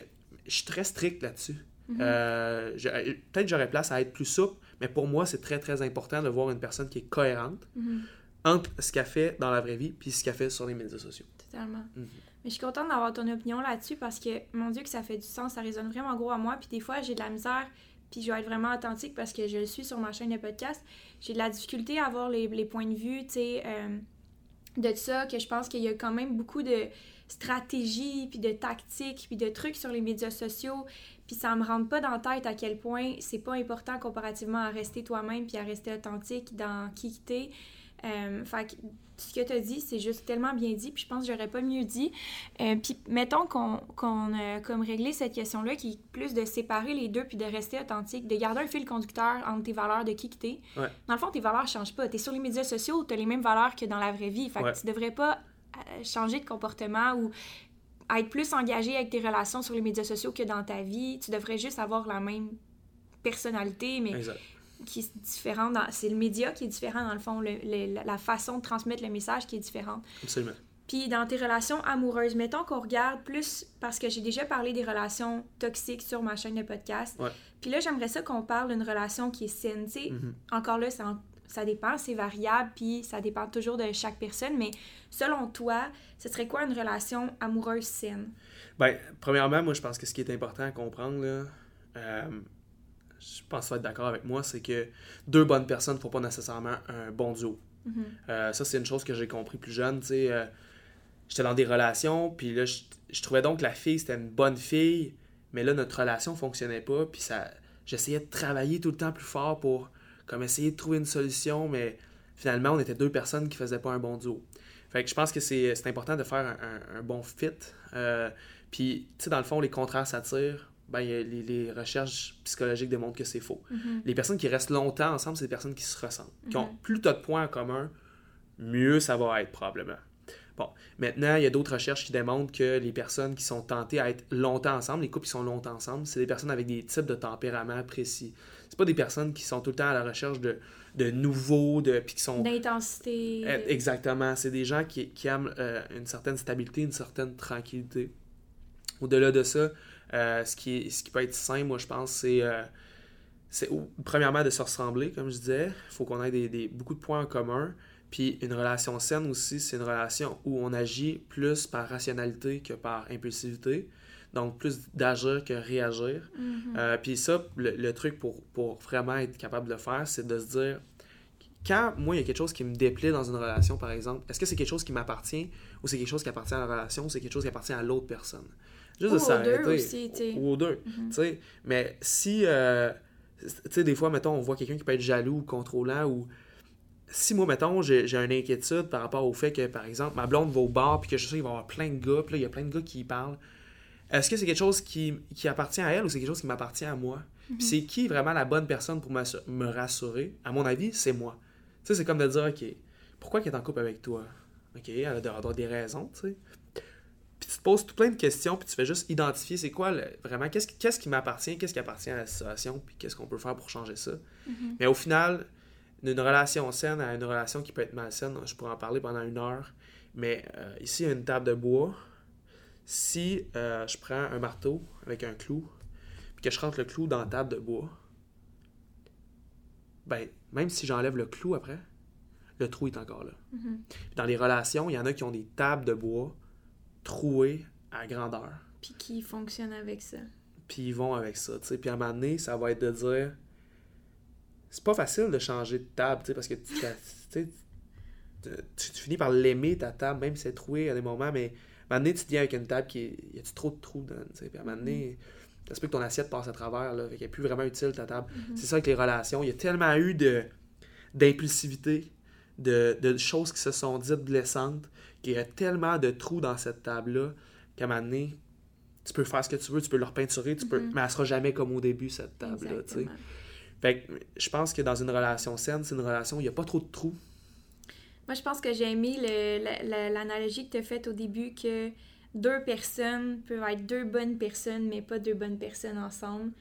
je suis très strict là-dessus. Mm-hmm. Euh, peut-être j'aurais place à être plus souple, mais pour moi, c'est très, très important de voir une personne qui est cohérente. Mm-hmm entre ce qu'elle fait dans la vraie vie puis ce qu'elle fait sur les médias sociaux. Totalement. Mhm. Mais je suis contente d'avoir ton opinion là-dessus parce que, mon Dieu, que ça fait du sens, ça résonne vraiment gros à moi. Puis des fois, j'ai de la misère, puis je vais être vraiment authentique parce que je le suis sur ma chaîne de podcast. J'ai de la difficulté à avoir les, les points de vue, tu sais, euh, de ça, que je pense qu'il y a quand même beaucoup de stratégies, puis de tactiques, puis de trucs sur les médias sociaux. Puis ça me rentre pas dans la tête à quel point c'est pas important comparativement à rester toi-même, puis à rester authentique dans qui t'es. Euh, fait ce que tu as dit, c'est juste tellement bien dit, puis je pense que j'aurais pas mieux dit. Euh, puis mettons qu'on a comme réglé cette question-là, qui est plus de séparer les deux, puis de rester authentique, de garder un fil conducteur entre tes valeurs de qui que t'es. Dans le fond, tes valeurs changent pas. T'es sur les médias sociaux, t'as les mêmes valeurs que dans la vraie vie. Fait que tu devrais pas euh, changer de comportement ou être plus engagé avec tes relations sur les médias sociaux que dans ta vie. Tu devrais juste avoir la même personnalité, mais qui est différent. C'est le média qui est différent, dans le fond, la façon de transmettre le message qui est différente. Absolument. Puis dans tes relations amoureuses, mettons qu'on regarde plus, parce que j'ai déjà parlé des relations toxiques sur ma chaîne de podcast. Puis là, j'aimerais ça qu'on parle d'une relation qui est saine. Tu sais, mm-hmm. encore là, ça, ça dépend, c'est variable, puis ça dépend toujours de chaque personne. Mais selon toi, ce serait quoi une relation amoureuse saine? Ben, premièrement, moi, je pense que ce qui est important à comprendre, là, euh, je pense que tu vas être d'accord avec moi, c'est que deux bonnes personnes ne font pas nécessairement un bon duo. Mm-hmm. Euh, ça, c'est une chose que j'ai compris plus jeune. Tu sais, euh, j'étais dans des relations, puis là, je, trouvais donc que la fille, c'était une bonne fille, mais là, notre relation fonctionnait pas, puis ça, j'essayais de travailler tout le temps plus fort pour comme essayer de trouver une solution, mais finalement, on était deux personnes qui faisaient pas un bon duo. Fait que je pense que c'est important de faire un, bon fit. Euh, puis, tu sais, dans le fond, les contrats s'attirent ben, les, les, recherches psychologiques démontrent que c'est faux. Mm-hmm. Les personnes qui restent longtemps ensemble, c'est des personnes qui se ressentent. Qui ont Mm-hmm. plus de points en commun, mieux ça va être probablement. Bon, maintenant, il y a d'autres recherches qui démontrent que les personnes qui sont tentées à être longtemps ensemble, les couples qui sont longtemps ensemble, c'est des personnes avec des types de tempéraments précis. C'est pas des personnes qui sont tout le temps à la recherche de, de nouveaux, de, puis qui sont... D'intensité. Eh, Exactement. C'est des gens qui, qui aiment euh, une certaine stabilité, une certaine tranquillité. Au-delà de ça, euh, ce, qui est- ce qui peut être sain, moi, je pense, c'est... euh, c'est premièrement de se ressembler, comme je disais. Il faut qu'on ait des, des- beaucoup de points en commun. Puis une relation saine aussi, c'est une relation où on agit plus par rationalité que par impulsivité. Donc plus d'agir que réagir. Euh, puis ça, le, le truc pour, pour vraiment être capable de le faire, c'est de se dire, quand moi, il y a quelque chose qui me déplaît dans une relation, par exemple, est-ce que c'est quelque chose qui m'appartient ou c'est quelque chose qui appartient à la relation ou c'est quelque chose qui appartient à l'autre personne? Juste Ou de s'arrêter. deux aussi, tu sais. Ou aux deux, tu sais. Mais si, euh, tu sais, des fois, mettons, on voit quelqu'un qui peut être jaloux ou contrôlant ou si moi, mettons, j'ai j'ai une inquiétude par rapport au fait que, par exemple, ma blonde va au bar puis que je sais qu'il va y avoir plein de gars, puis là, il y a plein de gars qui y parlent, est-ce que c'est quelque chose qui, qui appartient à elle ou c'est quelque chose qui m'appartient à moi? Puis c'est qui vraiment la bonne personne pour me rassurer? À mon avis, c'est moi. Tu sais, c'est comme de dire, OK, pourquoi qu'elle est en couple avec toi? OK, elle a d'avoir des raisons, tu sais. Puis tu te poses tout plein de questions, puis tu fais juste identifier c'est quoi le- vraiment, qu'est-ce qui, qu'est-ce qui m'appartient, qu'est-ce qui appartient à la situation, puis qu'est-ce qu'on peut faire pour changer ça. Mhm. Mais au final, d'une relation saine à une relation qui peut être malsaine, je pourrais en parler pendant une heure, mais euh, ici, il y a une table de bois. Si euh, je prends un marteau avec un clou, puis que je rentre le clou dans la table de bois, ben, même si j'enlève le clou après, le trou est encore là. Mhm. Puis dans les relations, il y en a qui ont des tables de bois trouées à grandeur. Puis qui fonctionne avec ça. Puis ils vont avec ça, tu sais. Puis à un moment donné, ça va être de dire... C'est pas facile de changer de table, tu sais, parce que tu, tu finis par l'aimer, ta table, même si c'est troué à des moments, mais à un moment donné, tu te dis avec une table qui est... Y a-tu trop de trous dedans. Puis à un moment donné, ça se peut que ton assiette passe à travers, là, fait qu'elle est plus vraiment utile, ta table. Mhm. C'est ça avec les relations. Il y a tellement eu de d'impulsivité, de, de choses qui se sont dites blessantes, qu'il y a tellement de trous dans cette table-là qu'à un moment donné, tu peux faire ce que tu veux, tu peux leur peinturer, tu peux, Mhm. mais elle sera jamais comme au début, cette table-là. Fait que je pense que dans une relation saine, c'est une relation où il n'y a pas trop de trous. Moi, je pense que j'ai aimé la- l'analogie que tu as faite au début que deux personnes peuvent être deux bonnes personnes, mais pas deux bonnes personnes ensemble.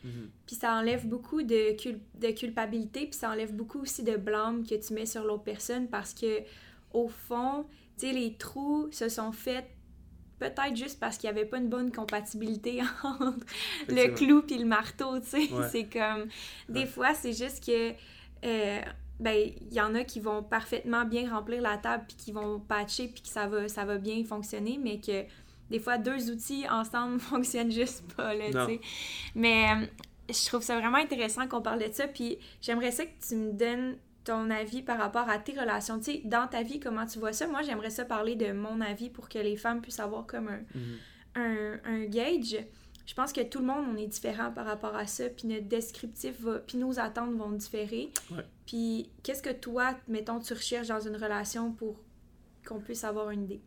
Puis ça enlève beaucoup de, cul- de culpabilité, puis ça enlève beaucoup aussi de blâme que tu mets sur l'autre personne parce que, au fond, tu sais, les trous se sont faits peut-être juste parce qu'il n'y avait pas une bonne compatibilité entre le clou puis le marteau, tu sais. Ouais. C'est comme... Des Ouais. fois, c'est juste que... euh, ben, il y en a qui vont parfaitement bien remplir la table puis qui vont patcher puis que ça va, ça va bien fonctionner, mais que des fois, deux outils ensemble fonctionnent juste pas, là, tu sais. Mais euh, je trouve ça vraiment intéressant qu'on parle de ça, puis j'aimerais ça que tu me donnes ton avis par rapport à tes relations. Tu sais, dans ta vie, comment tu vois ça? Moi, j'aimerais ça parler de mon avis pour que les femmes puissent avoir comme un, Mhm. un, un gauge. Je pense que tout le monde, on est différent par rapport à ça, puis notre descriptif va, puis nos attentes vont différer. Ouais. Puis qu'est-ce que toi, mettons, tu recherches dans une relation pour qu'on puisse avoir une idée?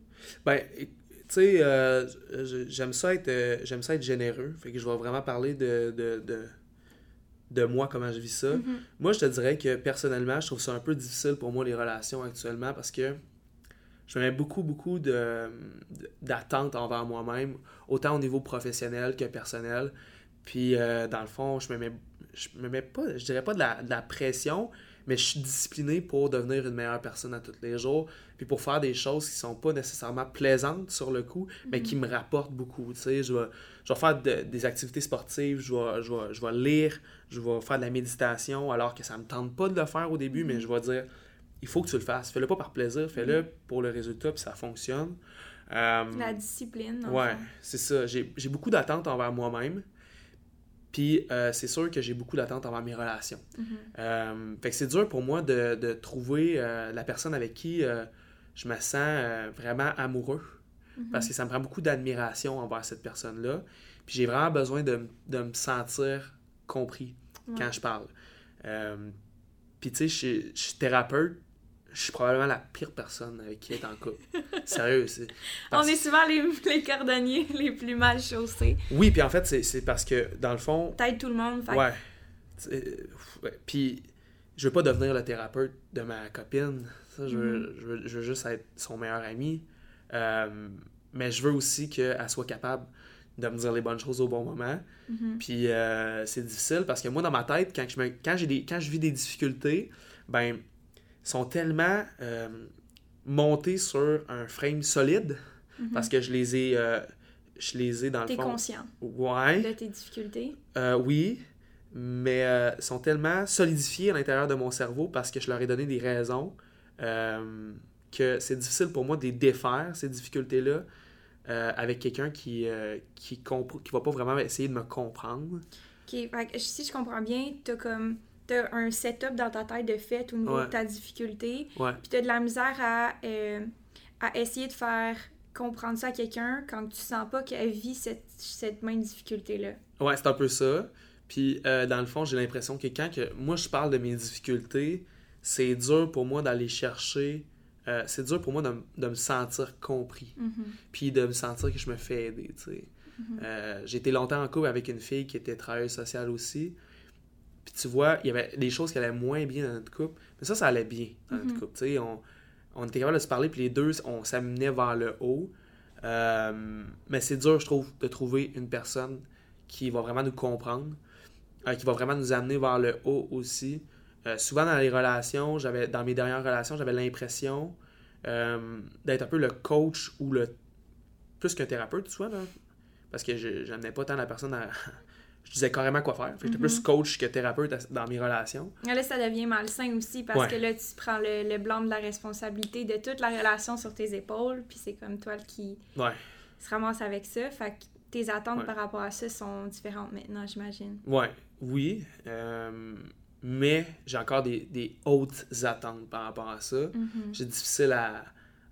Ben, tu sais, euh, j'aime ça, être, euh, j'aime ça être généreux. Fait que je vais vraiment parler de, de, de, de moi, comment je vis ça. Mhm. Moi, je te dirais que personnellement, je trouve ça un peu difficile pour moi, les relations actuellement, parce que je me mets beaucoup, beaucoup de, d'attentes envers moi-même, autant au niveau professionnel que personnel. Puis, euh, dans le fond, je me mets, je me mets pas, je dirais pas de la, de la pression, mais je suis discipliné pour devenir une meilleure personne à tous les jours, puis pour faire des choses qui sont pas nécessairement plaisantes sur le coup, mais qui me rapportent beaucoup. Tu sais, je vais, je vais faire de- des activités sportives, je vais, je, vais, je vais lire, je vais faire de la méditation, alors que ça me tente pas de le faire au début, mais je vais dire, il faut que tu le fasses. Fais-le pas par plaisir, fais-le pour le résultat, puis ça fonctionne. Euh, La discipline. Ouais, c'est ça. J'ai j'ai beaucoup d'attentes envers moi-même. Puis euh, c'est sûr que j'ai beaucoup d'attentes envers mes relations. Mhm. Euh, fait que c'est dur pour moi de, de trouver la personne avec qui je me sens vraiment amoureux. Mhm. Parce que ça me prend beaucoup d'admiration envers cette personne-là. Puis j'ai vraiment besoin de, de me sentir compris Ouais. quand je parle. Puis tu sais, je suis thérapeute. Je suis probablement la pire personne avec qui être en couple. Sérieux. c'est- On est souvent les, les cordonniers les plus mal chaussés. Oui, puis en fait, c'est- parce que, dans le fond, T'aides tout le monde. fait que- ouais. Puis, je veux pas devenir le thérapeute de ma copine. Ça, je, veux, je, veux, je veux juste être son meilleur ami. Euh, mais je veux aussi qu'elle soit capable de me dire les bonnes choses au bon moment. Mhm. Puis euh, c'est difficile parce que moi, dans ma tête, quand je, me, quand des, quand je vis des difficultés, ben, sont tellement euh, montés sur un frame solide Mhm. parce que je les ai, euh, je les ai dans le T'es fond. conscient Ouais. de tes difficultés? Euh, oui, mais sont tellement solidifiés à l'intérieur de mon cerveau parce que je leur ai donné des raisons que c'est difficile pour moi de les défaire, ces difficultés-là, avec quelqu'un qui, euh, qui, qui va pas vraiment essayer de me comprendre. Ok, fait si je comprends bien, t'as comme t'as un setup dans ta tête de fait au niveau Ouais. de ta difficulté, Ouais, puis t'as de la misère à, euh, à essayer de faire comprendre ça à quelqu'un quand tu sens pas qu'elle vit cette, cette même difficulté-là. ouais c'est un peu ça. Puis, euh, dans le fond, j'ai l'impression que quand que moi je parle de mes difficultés, c'est dur pour moi d'aller chercher. euh, c'est dur pour moi de, de me sentir compris. Mhm. puis de me sentir que je me fais aider, tu sais. Euh, j'ai été longtemps en couple avec une fille qui était travailleuse sociale aussi. Puis tu vois, il y avait des choses qui allaient moins bien dans notre couple, mais ça, ça allait bien dans notre Mhm. couple, tu sais. On, on était capable de se parler, puis les deux, on s'amenait vers le haut. Euh, mais c'est dur, je trouve, de trouver une personne qui va vraiment nous comprendre, euh, qui va vraiment nous amener vers le haut aussi. Euh, souvent dans les relations, j'avais dans mes dernières relations, j'avais l'impression d'être un peu le coach ou le plus qu'un thérapeute, tu vois, là. Parce que je n'amenais pas tant la personne à. Je disais carrément quoi faire. Fait J'étais Mhm. plus coach que thérapeute dans mes relations. Là, ça devient malsain aussi parce Ouais. que là, tu prends le, le blâme de la responsabilité de toute la relation sur tes épaules, puis c'est comme toi qui Ouais. se ramasse avec ça. Fait que tes attentes Ouais. par rapport à ça sont différentes maintenant, j'imagine. Ouais, oui. euh, mais j'ai encore des, des hautes attentes par rapport à ça. Mhm. C'est difficile à,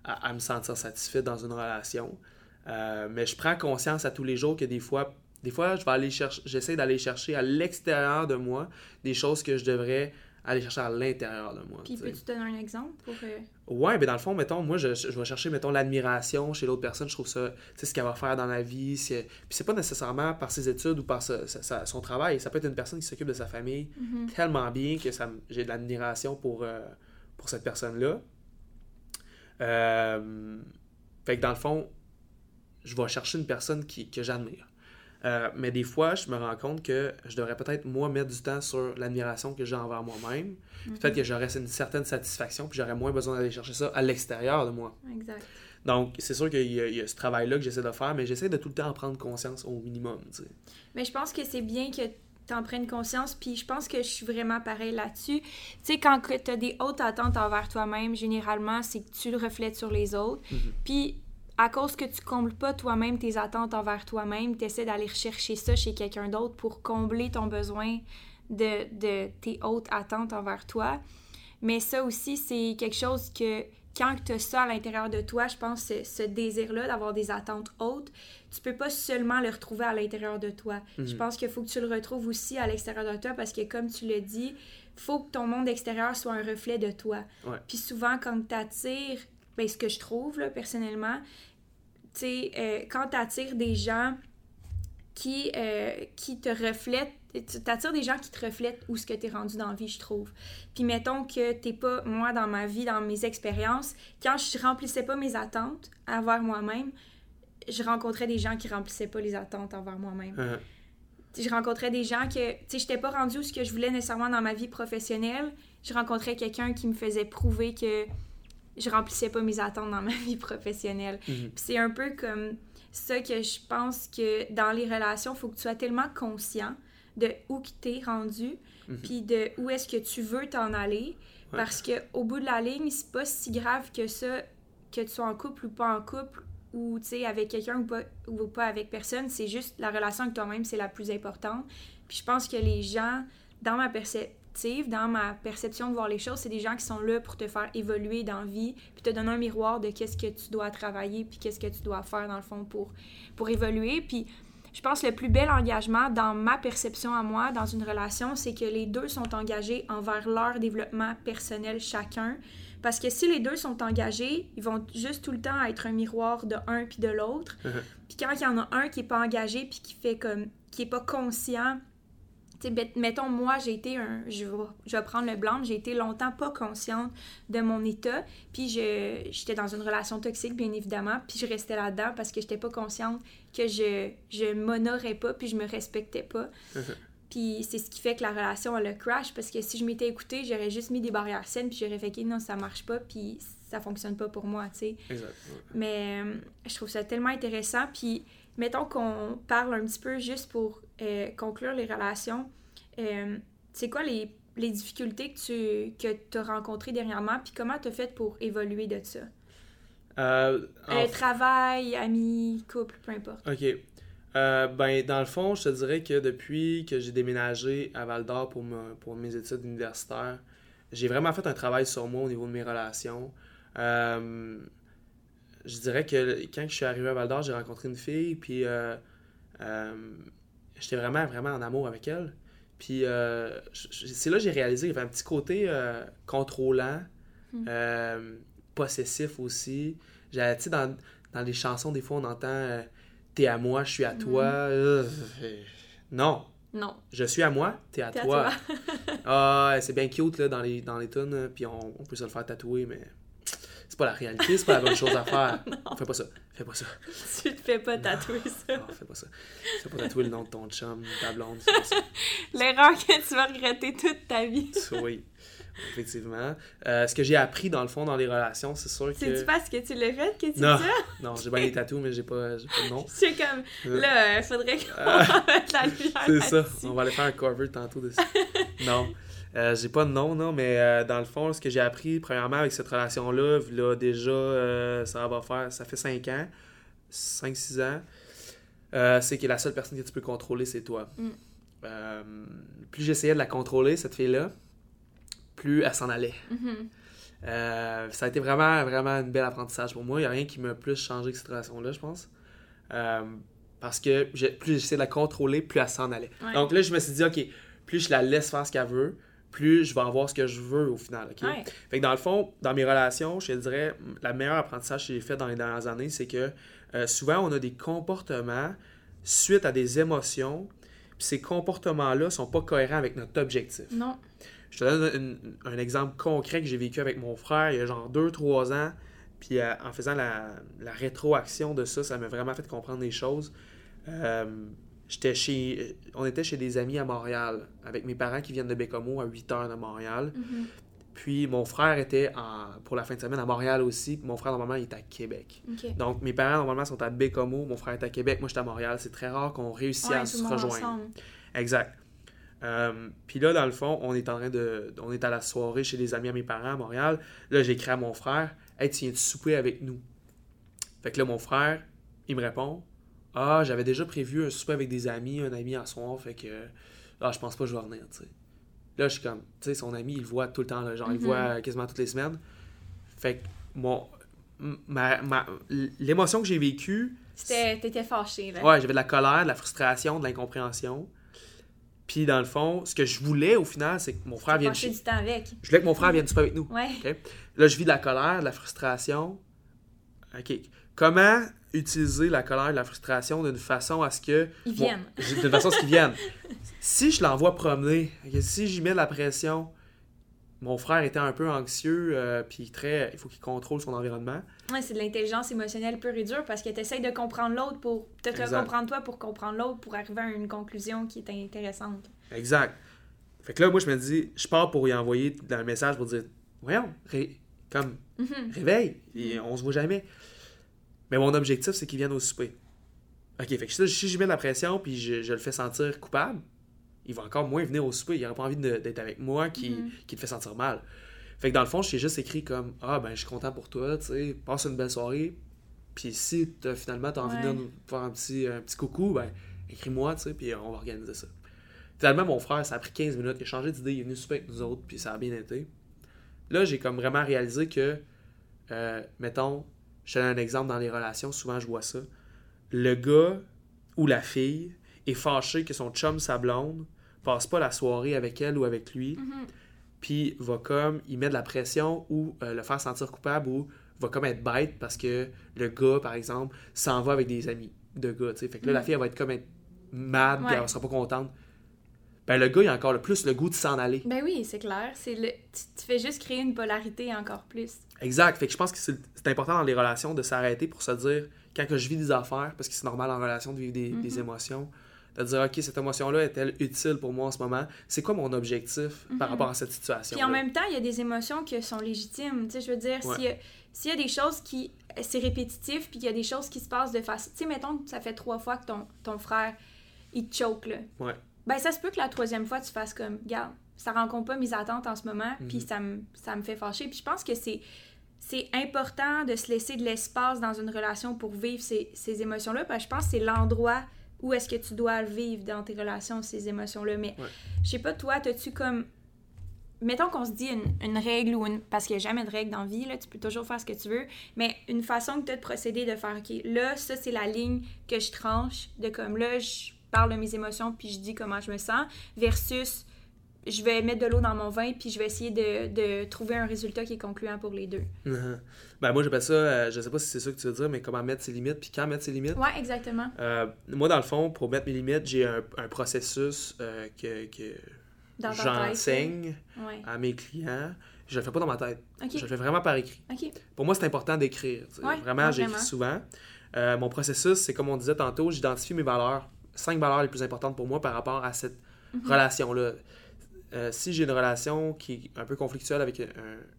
à, à me sentir satisfait dans une relation. Euh, mais je prends conscience à tous les jours que des fois, des fois, je vais aller chercher, j'essaie d'aller chercher à l'extérieur de moi des choses que je devrais aller chercher à l'intérieur de moi. Puis peux-tu donner un exemple pour. euh, Ouais, mais dans le fond, mettons, moi, je, je vais chercher, mettons, l'admiration chez l'autre personne. Je trouve ça, tu sais, ce qu'elle va faire dans la vie. Puis c'est pas nécessairement par ses études ou par son travail. Ça peut être une personne qui s'occupe de sa famille mhm. tellement bien que ça, j'ai de l'admiration pour, euh, pour cette personne-là. Euh, fait que dans le fond, je vais chercher une personne qui, que j'admire. Euh, mais des fois, je me rends compte que je devrais peut-être, moi, mettre du temps sur l'admiration que j'ai envers moi-même. Peut-être que j'aurais une certaine satisfaction, puis j'aurais moins besoin d'aller chercher ça à l'extérieur de moi. Exact. Donc, c'est sûr qu'il y, a- il y a ce travail-là que j'essaie de faire, mais j'essaie de tout le temps en prendre conscience au minimum. tu sais. Mais je pense que c'est bien que tu en prennes conscience, puis je pense que je suis vraiment pareil là-dessus. Tu sais, quand tu as des hautes attentes envers toi-même, généralement, c'est que tu le reflètes sur les autres. Mhm. Puis, à cause que tu combles pas toi-même tes attentes envers toi-même, tu essaies d'aller rechercher ça chez quelqu'un d'autre pour combler ton besoin de, de tes hautes attentes envers toi. Mais ça aussi, c'est quelque chose que quand tu as ça à l'intérieur de toi, je pense, ce, ce désir-là d'avoir des attentes hautes, tu peux pas seulement le retrouver à l'intérieur de toi. Je Mhm. pense qu'il faut que tu le retrouves aussi à l'extérieur de toi parce que, comme tu le dis, faut que ton monde extérieur soit un reflet de toi. Ouais. Puis souvent, quand tu attires, ben, ce que je trouve, là, personnellement, tu sais, euh, quand tu attires des gens qui, euh, qui te reflètent, tu t'attires des gens qui te reflètent où ce que tu es rendu dans la vie, je trouve. Puis mettons que t'es pas, moi, dans ma vie, dans mes expériences, quand je remplissais pas mes attentes envers moi-même, je rencontrais des gens qui remplissaient pas les attentes envers moi-même. Sais, je rencontrais des gens que, tu sais, j'étais pas rendue où ce que je voulais nécessairement dans ma vie professionnelle. Je rencontrais quelqu'un qui me faisait prouver que je remplissais pas mes attentes dans ma vie professionnelle. Puis c'est un peu comme ça que je pense que dans les relations, il faut que tu sois tellement conscient de où tu t'es rendu, Mhm. puis de où est-ce que tu veux t'en aller. Ouais. Parce que au bout de la ligne, c'est pas si grave que ça, que tu sois en couple ou pas en couple, ou tu sais, avec quelqu'un ou pas, ou pas avec personne. C'est juste la relation avec toi-même, c'est la plus importante. Puis je pense que les gens, dans ma dans ma perception de voir les choses, c'est des gens qui sont là pour te faire évoluer dans la vie, puis te donner un miroir de qu'est-ce que tu dois travailler, puis qu'est-ce que tu dois faire dans le fond pour, pour évoluer. Puis je pense que le plus bel engagement dans ma perception à moi, dans une relation, c'est que les deux sont engagés envers leur développement personnel chacun. Parce que si les deux sont engagés, ils vont juste tout le temps être un miroir de un puis de l'autre. Puis quand il y en a un qui est pas engagé puis qui fait comme qui est pas conscient mettons, moi, j'ai été un. Je vais, je vais prendre le blanc, j'ai été longtemps pas consciente de mon état. Puis je, j'étais dans une relation toxique, bien évidemment. Puis je restais là-dedans parce que j'étais pas consciente que je, je m'honorais pas, puis je me respectais pas. puis c'est ce qui fait que la relation, elle a crash. Parce que si je m'étais écoutée, j'aurais juste mis des barrières saines, puis j'aurais fait, OK, non, ça marche pas, puis ça fonctionne pas pour moi, tu sais. Mais euh, je trouve ça tellement intéressant. Puis mettons qu'on parle un petit peu juste pour euh, conclure les relations. Euh, c'est quoi les, les, difficultés que tu que as rencontrées dernièrement, puis comment tu as fait pour évoluer de ça? Euh, travail, amis, couple, peu importe. OK. ben, dans le fond, je te dirais que depuis que j'ai déménagé à Val d'Or pour, pour mes études universitaires, j'ai vraiment fait un travail sur moi au niveau de mes relations. je dirais que quand je suis arrivé à Val d'Or, j'ai rencontré une fille, puis j'étais vraiment, vraiment en amour avec elle. Puis euh, c'est là que j'ai réalisé qu'il y avait un petit côté euh, contrôlant, hmm. euh, possessif aussi. Tu sais, dans, dans, les chansons, des fois, on entend T'es à moi, je suis à toi. Hmm. non. Non. Je suis à moi, t'es à, toi. ah, c'est bien cute là, dans les, dans les tunes, puis on, on, peut se le faire tatouer, mais c'est pas la réalité, c'est pas la bonne chose à faire. Fais pas ça. Fais pas ça. Tu te fais pas tatouer ça. Non, fais pas ça. Fais pas tatouer le nom de ton chum, ta blonde. L'erreur que tu vas regretter toute ta vie. oui. Effectivement. Euh, ce que j'ai appris dans le fond dans les relations, c'est sûr que. C'est-tu parce que tu l'as fait que tu non. dis ça? Non, j'ai bien des tatous, mais j'ai pas, pas de nom. C'est comme. Euh. Là, il faudrait qu'on euh... mette la lumière. C'est ça. On va aller faire un cover tantôt dessus. non. Euh, j'ai pas de nom, non, mais euh, dans le fond, ce que j'ai appris, premièrement, avec cette relation-là, là, déjà, euh, ça va faire, ça fait 5 ans, 5-6 ans, c'est que la seule personne que tu peux contrôler, c'est toi. Mm. plus j'essayais de la contrôler, cette fille-là, plus elle s'en allait. Mm-hmm. ça a été vraiment, vraiment un bel apprentissage pour moi. Il n'y a rien qui m'a plus changé que cette relation-là, je pense. parce que plus j'essayais de la contrôler, plus elle s'en allait. Donc là, je me suis dit, OK, plus je la laisse faire ce qu'elle veut, plus je vais avoir ce que je veux au final. Fait que dans le fond, dans mes relations, je te dirais, la meilleure apprentissage que j'ai fait dans les dernières années, c'est que euh, souvent on a des comportements suite à des émotions, puis ces comportements-là sont pas cohérents avec notre objectif. Non. Je te donne un exemple concret que j'ai vécu avec mon frère il y a genre 2-3 ans, puis euh, en faisant la, la, rétroaction de ça, ça m'a vraiment fait comprendre des choses. Euh, J'étais chez, on était chez des amis à Montréal, avec mes parents qui viennent de Bécomo à 8 heures de Montréal. Mhm. Puis mon frère était en, pour la fin de semaine à Montréal aussi. Puis mon frère, normalement, il est à Québec. Donc mes parents, normalement, sont à Bécomo. Mon frère est à Québec. Moi, je suis à Montréal. C'est très rare qu'on réussisse à se rejoindre. Exact. Euh, puis là, dans le fond, on est en train de. On est à la soirée chez des amis à mes parents à Montréal. Là, j'écris à mon frère Hey, tu viens de souper avec nous Fait que là, mon frère, il me répond ah, j'avais déjà prévu un souper avec des amis, un ami à soir, fait que. Ah, je pense pas que je vais revenir, tu sais. Là, je suis comme. Tu sais, son ami, il le voit tout le temps, là, genre, il le voit mhm. quasiment toutes les semaines. Fait que, mon. Ma, ma, l'émotion que j'ai vécue. T'étais fâché, là. Ouais, j'avais de la colère, de la frustration, de l'incompréhension. Puis, dans le fond, ce que je voulais, au final, c'est que mon frère vienne. du temps avec. Je voulais que mon frère vienne souper avec nous. Ouais. Là, je vis de la colère, de la frustration. OK. Comment utiliser la colère et la frustration d'une façon à ce que. Ils viennent. d'une façon à ce qu'ils viennent. si je l'envoie promener, si j'y mets de la pression, mon frère était un peu anxieux, euh, puis très. Il faut qu'il contrôle son environnement. Ouais, c'est de l'intelligence émotionnelle pure et dure parce que tu essaies de comprendre l'autre pour. te comprendre toi pour comprendre l'autre pour arriver à une conclusion qui est intéressante. Exact. Fait que là, moi, je me dis, je pars pour y envoyer un message pour dire Voyons, comme, mm-hmm. réveille, et on se voit jamais. Mais mon objectif, c'est qu'il vienne au souper. OK, fait que si je mets de la pression puis je, le fais sentir coupable, il va encore moins venir au souper. Il n'aura pas envie d'être avec moi qui, mm-hmm. qui, te fait sentir mal. Fait que dans le fond, je t'ai juste écrit comme Ah, ben, je suis content pour toi, tu sais, passe une belle soirée. Puis si as, finalement tu as envie de nous faire un petit, un petit coucou, ben, écris-moi, tu sais, puis on va organiser ça. Finalement, mon frère, ça a pris 15 minutes, il a changé d'idée, il est venu souper avec nous autres, puis ça a bien été. Là, j'ai comme vraiment réalisé que, euh, mettons, je te donne un exemple dans les relations, souvent je vois ça. Le gars ou la fille est fâché que son chum, sa blonde, passe pas la soirée avec elle ou avec lui, mm-hmm. puis va comme, il met de la pression ou euh, le faire sentir coupable ou va comme être bête parce que le gars, par exemple, s'en va avec des amis de gars, tu sais. Fait que là, la mm. fille, elle va être comme être mad, puis elle sera pas contente. Ben le gars, il a encore le plus le goût de s'en aller. Ben oui, c'est clair. C'est le... Tu, fais juste créer une polarité encore plus. Exact. Fait que je pense que c'est important dans les relations de s'arrêter pour se dire, quand que je vis des affaires, parce que c'est normal en relation de vivre des, des mm-hmm. émotions, de dire, OK, cette émotion-là est-elle utile pour moi en ce moment? C'est quoi mon objectif par mm-hmm. rapport à cette situation? Puis en même temps, il y a des émotions qui sont légitimes. Tu sais, je veux dire, s'il y, a des choses qui. C'est répétitif, puis il y a des choses qui se passent de façon. Tu sais, mettons, ça fait trois fois que ton, ton frère, il te choke, là. Ouais. Ben, ça se peut que la troisième fois, tu fasses comme, regarde, ça rencontre pas mes attentes en ce moment, puis mm-hmm. ça me, ça me fait fâcher. Puis je pense que c'est c'est important de se laisser de l'espace dans une relation pour vivre ces, ces émotions-là, parce que je pense que c'est l'endroit où est-ce que tu dois vivre dans tes relations, ces émotions-là. Mais je sais pas, toi, as-tu comme. Mettons qu'on se dit une, une, règle ou une. Parce qu'il n'y a jamais de règle dans la vie, là, tu peux toujours faire ce que tu veux. Mais une façon que tu as de procéder, de faire, OK, là, ça, c'est la ligne que je tranche, de comme là, je parle de mes émotions puis je dis comment je me sens, versus je vais mettre de l'eau dans mon vin puis je vais essayer de, de, trouver un résultat qui est concluant pour les deux. Uh-huh. Ben moi, j'appelle ça, euh, je sais pas si c'est ça que tu veux dire, mais comment mettre ses limites puis quand mettre ses limites. Ouais, exactement. Euh, moi, dans le fond, pour mettre mes limites, j'ai un, un, processus euh, que, que j'enseigne à mes clients. Je le fais pas dans ma tête. Je le fais vraiment par écrit. Pour moi, c'est important d'écrire. vraiment, j'écris souvent. mon processus, c'est comme on disait tantôt, j'identifie mes valeurs, cinq valeurs les plus importantes pour moi par rapport à cette mhm. relation-là. Euh, si j'ai une relation qui est un peu conflictuelle avec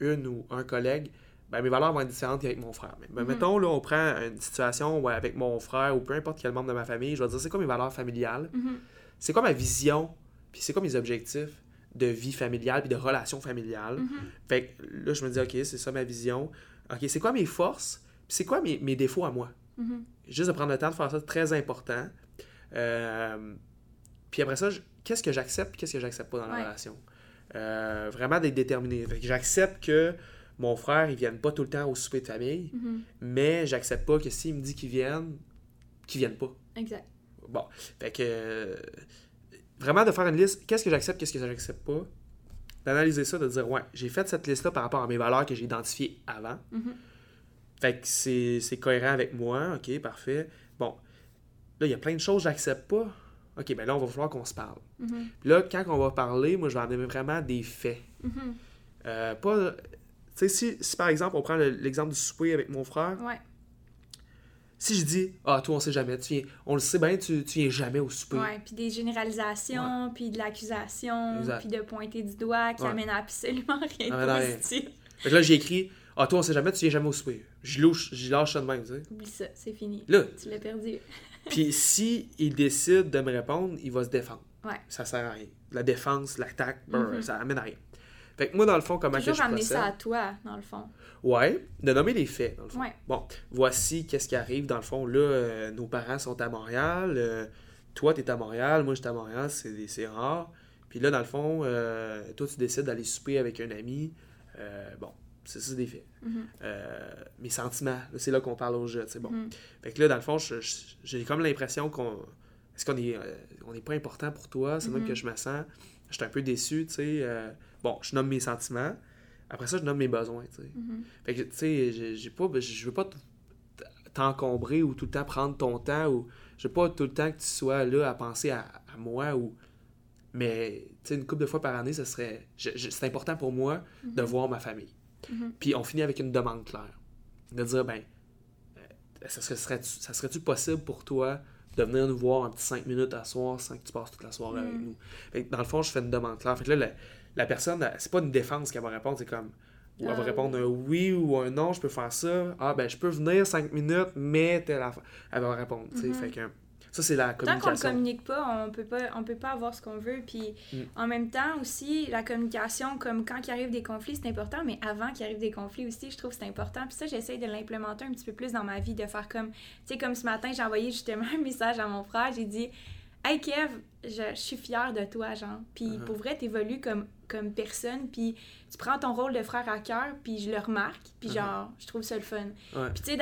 une ou un collègue, ben, mes valeurs vont être différentes qu'avec mon frère. Mais, ben, mhm. mettons, là, on prend une situation avec mon frère ou peu importe quel membre de ma famille, je vais dire c'est quoi mes valeurs familiales, mhm. c'est quoi ma vision, puis c'est quoi mes objectifs de vie familiale puis de relation familiale. Mhm. Fait que là, je me dis, OK, c'est ça ma vision. OK, c'est quoi mes forces, puis c'est quoi mes, mes, défauts à moi? Juste de prendre le temps de faire ça, c'est très important. Euh, puis après ça, qu'est-ce que j'accepte qu'est-ce que j'accepte pas dans la relation? Euh, vraiment d'être déterminé. J'accepte que mon frère, il vienne pas tout le temps au souper de famille, mm-hmm. mais j'accepte pas que s'il me dit qu'il vienne, qu'il vienne pas. Exact. Bon. Fait que. vraiment de faire une liste, qu'est-ce que j'accepte, qu'est-ce que j'accepte pas. D'analyser ça, de dire, ouais, j'ai fait cette liste-là par rapport à mes valeurs que j'ai identifiées avant. Mm-hmm. Fait que c'est cohérent avec moi, ok, parfait. Bon. Là, il y a plein de choses que j'accepte pas. OK, ben là, on va falloir qu'on se parle. Mm-hmm. là, quand on va parler, moi, je vais en donner vraiment des faits. Mm-hmm. Euh, pas. Tu sais, si, si, par exemple, on prend l'exemple du souper avec mon frère. Ouais. Si je dis, ah, toi, on sait jamais, tu viens, on le sait bien, tu, tu viens jamais au souper. Ouais, puis des généralisations, puis de l'accusation, puis de pointer du doigt qui amène absolument rien de positif. Fait que là, j'ai écrit, ah, toi, on sait jamais, tu viens jamais au souper. Je lâche ça de même, tu sais. Oublie ça, c'est fini. Là. Tu l'as perdu. Puis si il décide de me répondre, il va se défendre. Ouais. Ça sert à rien. La défense, l'attaque, mm-hmm. ça amène à rien. Fait que moi, dans le fond, comment Toujours que je ramener ça à toi, dans le fond. Ouais, de nommer les faits, dans le fond. Ouais. Bon, voici qu'est-ce qui arrive, dans le fond. Là, euh, nos parents sont à Montréal. Euh, toi, tu es à Montréal. Moi, je suis à Montréal. C'est rare. Puis là, dans le fond, euh, toi, tu décides d'aller souper avec un ami. bon, c'est ça des faits. Mm-hmm. Euh, mes sentiments, c'est là qu'on parle au jeu, c'est bon. Mm-hmm. Fait que là, dans le fond, j'ai comme l'impression qu'on. Est-ce qu'on est, euh, on est pas important pour toi? C'est même que je me sens. Je suis un peu déçu, tu sais. Euh, bon, je nomme mes sentiments. Après ça, je nomme mes besoins, tu sais. Fait que, tu sais, j'ai pas. Je veux pas t'encombrer ou tout le temps prendre ton temps ou. Je veux pas tout le temps que tu sois là à penser à, moi ou. Mais, tu sais, une couple de fois par année, ça serait. C'est important pour moi de voir ma famille. Mhm. Puis on finit avec une demande claire. De dire, ben, euh, ça serait-tu ça serait possible pour toi de venir nous voir un petit 5 minutes à soir sans que tu passes toute la soirée avec mhm. nous? dans le fond, je fais une demande claire. Fait que là, la, la personne, c'est pas une défense qu'elle va répondre, c'est comme. Ou elle va ah. répondre un oui ou un non, je peux faire ça. Ah, ben, je peux venir 5 minutes, mais elle va répondre. Mhm. Fait que ça, c'est la communication. Tant qu'on ne communique pas, on peut pas, on peut pas avoir ce qu'on veut. Puis mm. en même temps aussi, la communication, comme quand il arrive des conflits, c'est important, mais avant qu'il arrive des conflits aussi, je trouve que c'est important. Puis ça, j'essaie de l'implémenter un petit peu plus dans ma vie, de faire comme, tu sais, comme ce matin, j'ai envoyé justement un message à mon frère, j'ai dit, Hey Kev, je, suis fière de toi, genre. Puis uh-huh. pour vrai, t'évolues comme, comme personne, puis tu prends ton rôle de frère à cœur, puis je le remarque, puis uh-huh. genre, je trouve ça le fun. Puis tu sais,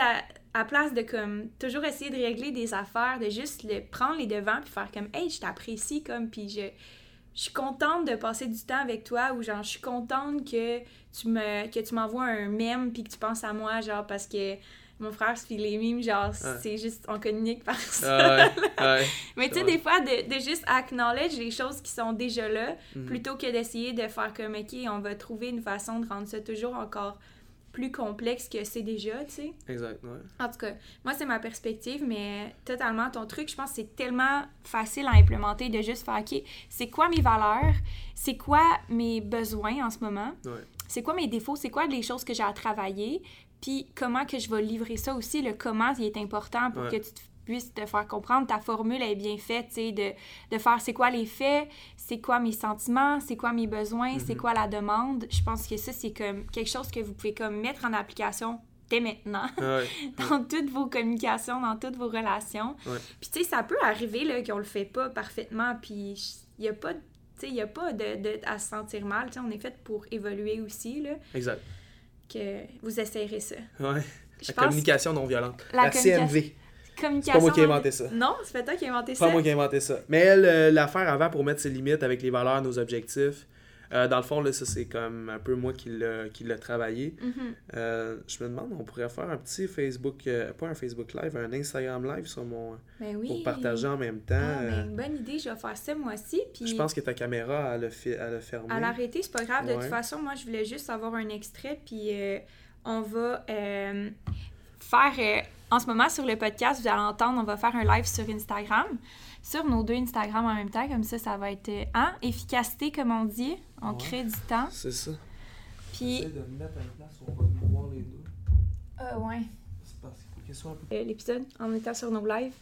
à place de comme toujours essayer de régler des affaires, de juste le, prendre les devants puis faire comme hey, je t'apprécie comme puis je je suis contente de passer du temps avec toi ou genre je suis contente que tu me que tu m'envoies un mème puis que tu penses à moi genre parce que mon frère suit les mimes, genre, c'est juste, on communique par ça. Mais tu sais, des fois, de, de, juste acknowledge les choses qui sont déjà là, mhm. plutôt que d'essayer de faire comme, OK, on va trouver une façon de rendre ça toujours encore plus complexe que c'est déjà, tu sais. Exact, ouais. En tout cas, moi, c'est ma perspective, mais totalement, ton truc, je pense que c'est tellement facile à implémenter de juste faire, OK, c'est quoi mes valeurs? C'est quoi mes besoins en ce moment? C'est quoi mes défauts? C'est quoi les choses que j'ai à travailler? Puis comment que je vais livrer ça aussi, le comment, il est important pour que tu puisses te faire comprendre. Ta formule est bien faite, tu sais, de, de faire c'est quoi les faits, c'est quoi mes sentiments, c'est quoi mes besoins, c'est mhm. quoi la demande. Je pense que ça, c'est comme quelque chose que vous pouvez comme mettre en application dès maintenant, dans toutes vos communications, dans toutes vos relations. Puis tu sais, ça peut arriver là, qu'on le fait pas parfaitement, puis il n'y a pas, y a pas de, de, à se sentir mal. sais on est fait pour évoluer aussi. Là. Exact que vous essayerez ça. Ouais. la communication non violente. La, CMV. C'est pas moi qui ai inventé ça. Non, c'est pas toi qui as inventé ça. pas moi qui ai inventé ça. Mais elle, euh, l'affaire avant pour mettre ses limites avec les valeurs, nos objectifs, euh, dans le fond, là, ça, c'est comme un peu moi qui l'a travaillé. Mm-hmm. Euh, je me demande, on pourrait faire un petit Facebook, euh, pas un Facebook Live, un Instagram Live sur mon. Ben oui. Pour partager en même temps. Ah, ben, bonne idée, je vais faire ça moi aussi. Puis... Je pense que ta caméra, elle a, fait, elle a fermé. À l'arrêter, c'est pas grave. De toute façon, moi, je voulais juste avoir un extrait, puis on va faire. en ce moment, sur le podcast, vous allez entendre, on va faire un live sur Instagram sur nos deux Instagram en même temps. Comme ça, ça va être hein, efficacité, comme on dit. On crée du temps. C'est ça. Puis. de mettre à place, on va nous voir les deux. Euh, ouais. C'est parce qu'il faut un peu. Euh, l'épisode, en étant sur nos lives.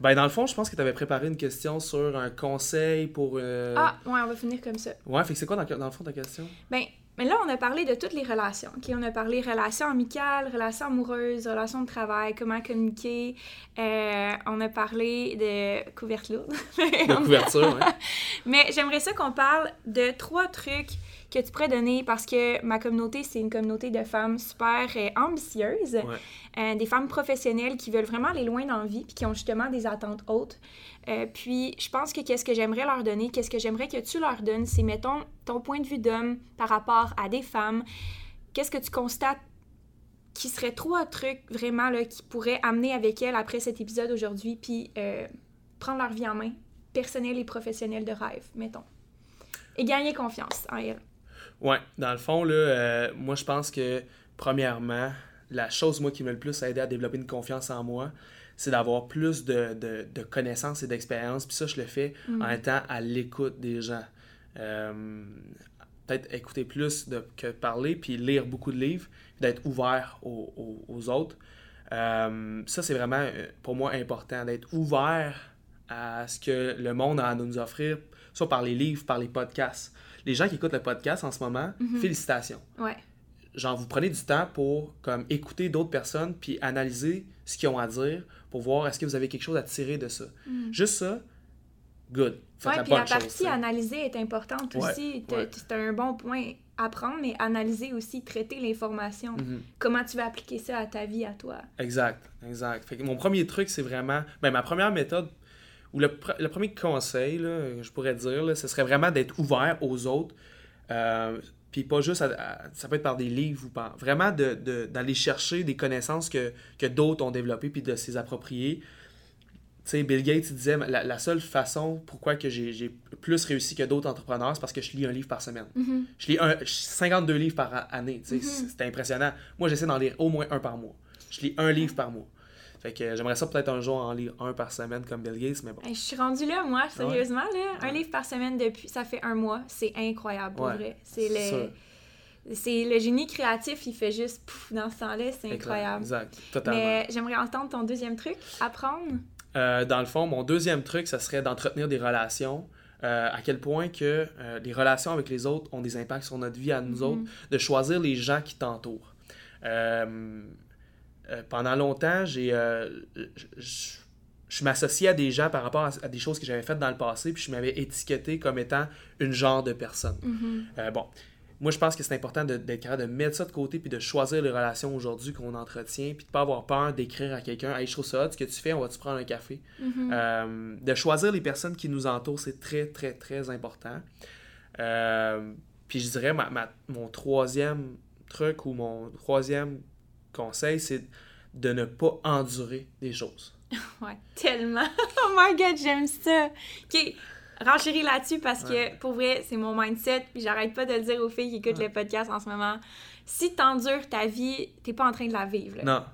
Ben, dans le fond, je pense que tu avais préparé une question sur un conseil pour. Euh... Ah, ouais, on va finir comme ça. Ouais, fait que c'est quoi dans, dans, le fond ta question? Ben, mais là, on a parlé de toutes les relations. On a parlé relations amicales, relations amoureuses, relations de travail, comment communiquer. Euh, on a parlé de couverture. de couverture, oui. Mais j'aimerais ça qu'on parle de trois trucs que tu pourrais donner parce que ma communauté, c'est une communauté de femmes super euh, ambitieuses, euh, des femmes professionnelles qui veulent vraiment aller loin dans la vie puis qui ont justement des attentes hautes. Euh, puis, je pense que qu'est-ce que j'aimerais leur donner, qu'est-ce que j'aimerais que tu leur donnes, c'est, mettons, ton point de vue d'homme par rapport à des femmes. Qu'est-ce que tu constates qui serait trois trucs vraiment là, qui pourraient amener avec elles après cet épisode aujourd'hui, puis prendre leur vie en main, personnelle et professionnelle de rêve, mettons. Et gagner confiance en elles. Ouais, dans le fond, là, euh, moi, je pense que, premièrement, la chose, moi, qui m'a le plus aidé à développer une confiance en moi, c'est d'avoir plus de, de, connaissances et d'expérience. Puis ça, je le fais en mm. étant à l'écoute des gens. Euh, peut-être écouter plus de, que parler, puis lire beaucoup de livres, d'être ouvert aux, aux, autres. Euh, ça, c'est vraiment, pour moi, important, d'être ouvert à ce que le monde a à nous offrir, soit par les livres, par les podcasts. Les gens qui écoutent le podcast en ce moment, mm-hmm. félicitations. Ouais genre vous prenez du temps pour comme écouter d'autres personnes puis analyser ce qu'ils ont à dire pour voir est-ce que vous avez quelque chose à tirer de ça. Mm. Juste ça, good. Oui, puis la partie analyser est importante aussi. C'est un bon point à prendre, mais analyser aussi, traiter l'information. Mm-hmm. Comment tu vas appliquer ça à ta vie, à toi? Exact, exact. Fait que mon premier truc, c'est vraiment... Ben, ma première méthode, ou le, le premier conseil, là, je pourrais dire, là, ce serait vraiment d'être ouvert aux autres. Euh, puis pas juste, ça peut être par des livres ou par. Vraiment d'aller de, chercher des connaissances que, que d'autres ont développées puis de s'y approprier. Tu sais, Bill Gates il disait la, seule façon pourquoi que j'ai plus réussi que d'autres entrepreneurs, c'est parce que je lis un livre par semaine. Mm-hmm. Je lis un, 52 livres par année. Sais, mm-hmm. C'est impressionnant. Moi, j'essaie d'en lire au moins un par mois. Je lis un livre par mois. Fait que j'aimerais ça peut-être un jour en lire un par semaine comme Bill Gates, mais bon. je suis rendue là, moi, sérieusement. Là, un livre par semaine depuis, ça fait un mois. C'est incroyable, pour vrai. C'est le... C'est le génie créatif, il fait juste pouf dans ce temps-là, c'est incroyable. Exact, totalement. Mais j'aimerais entendre ton deuxième truc, apprendre. Euh, dans le fond, mon deuxième truc, ça serait d'entretenir des relations. Euh, à quel point que euh, les relations avec les autres ont des impacts sur notre vie à nous mm-hmm. autres, de choisir les gens qui t'entourent. Euh, pendant longtemps, j'ai je m'associais à des gens par rapport à, des choses que j'avais faites dans le passé, puis je m'avais étiqueté comme étant une genre de personne. Mm-hmm. Euh, bon, moi, je pense que c'est important d'être capable de mettre ça de côté, puis de choisir les relations aujourd'hui qu'on entretient, puis de pas avoir peur d'écrire à quelqu'un Hey, je trouve ça ce que tu fais, on va-tu prendre un café? Mm-hmm. euh, De choisir les personnes qui nous entourent, c'est très, très, très important. puis je dirais, ma, mon troisième truc ou mon troisième conseil, c'est de ne pas endurer des choses. ouais, tellement. oh my god, j'aime ça. Ok, renchéris là-dessus parce que pour vrai, c'est mon mindset. Puis j'arrête pas de le dire aux filles qui écoutent le podcast en ce moment. Si t'endures ta vie, t'es pas en train de la vivre. Là. Non.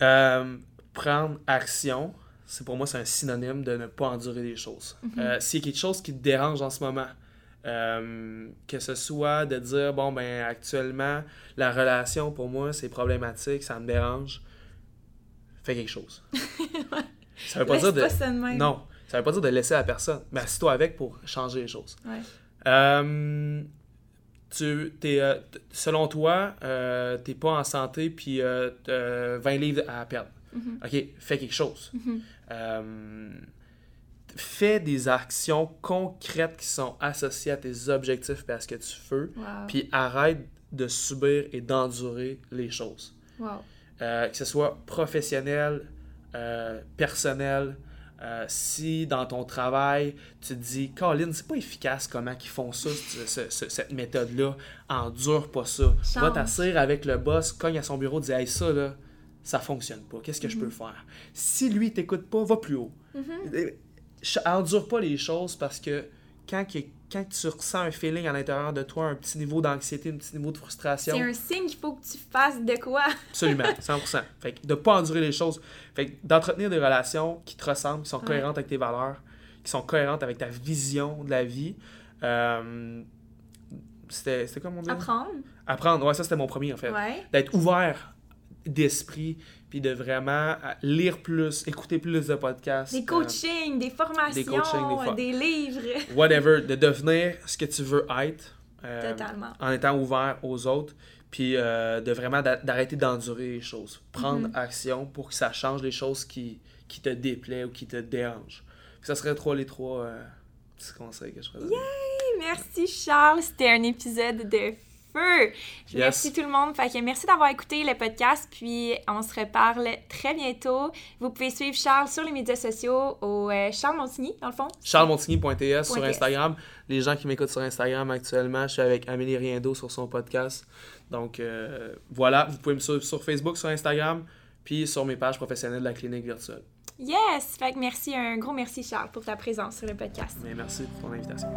Euh, prendre action, c'est pour moi c'est un synonyme de ne pas endurer des choses. Mm S'il y a quelque chose qui te dérange en ce moment, euh, que ce soit de dire bon ben actuellement la relation pour moi c'est problématique, ça me dérange, fais quelque chose. Ça veut pas dire de non, ça veut pas dire de laisser la personne, mais assis-toi avec pour changer les choses. Ouais. Euh, tu, es, selon toi, euh, t'es pas en santé puis 20 livres à perdre. Mm-hmm. OK, fais quelque chose. Mm-hmm. Euh, fais des actions concrètes qui sont associées à tes objectifs et à ce que tu veux. Puis arrête de subir et d'endurer les choses. Euh, que ce soit professionnel, euh, personnel, si dans ton travail, tu te dis, Colin, c'est pas efficace comment ils font ça, cette méthode-là, endure pas ça. Va t'asseoir avec le boss, cogne à son bureau, dis, hey, ça, là, ça fonctionne pas. Qu'est-ce que je peux mhm. faire? Si lui t'écoute pas, va plus haut. Mm Endure pas les choses parce que quand, quand tu ressens un feeling à l'intérieur de toi, un petit niveau d'anxiété, un petit niveau de frustration. C'est un signe qu'il faut que tu fasses de quoi. absolument, 100%. Fait que de pas endurer les choses. Fait d'entretenir des relations qui te ressemblent, qui sont cohérentes avec tes valeurs, qui sont cohérentes avec ta vision de la vie. Euh, c'était quoi mon Apprendre. Apprendre, ouais, ça c'était mon premier en fait. D'être ouvert d'esprit, puis de vraiment lire plus, écouter plus de podcasts. Des coachings, des formations, des, coachings, des, livres. Whatever, de devenir ce que tu veux être. Euh, Totalement. En étant ouvert aux autres, puis euh, de vraiment d'arrêter d'endurer les choses. Prendre mm-hmm. action pour que ça change les choses qui, qui te déplaient ou qui te dérangent. Ça serait trois les trois euh, petits conseils que je ferais. Yay! Merci Charles, c'était un épisode de Merci tout le monde. Fait que merci d'avoir écouté le podcast. Puis on se reparle très bientôt. Vous pouvez suivre Charles sur les médias sociaux au euh, Charles Montigny, dans le fond. charlesmontigny.ts sur Instagram. Les gens qui m'écoutent sur Instagram actuellement, je suis avec Amélie Riendo sur son podcast. Donc euh, voilà, vous pouvez me suivre sur Facebook, sur Instagram, puis sur mes pages professionnelles de la clinique virtuelle. Yes! Fait que merci, un gros merci Charles pour ta présence sur le podcast. merci pour ton invitation.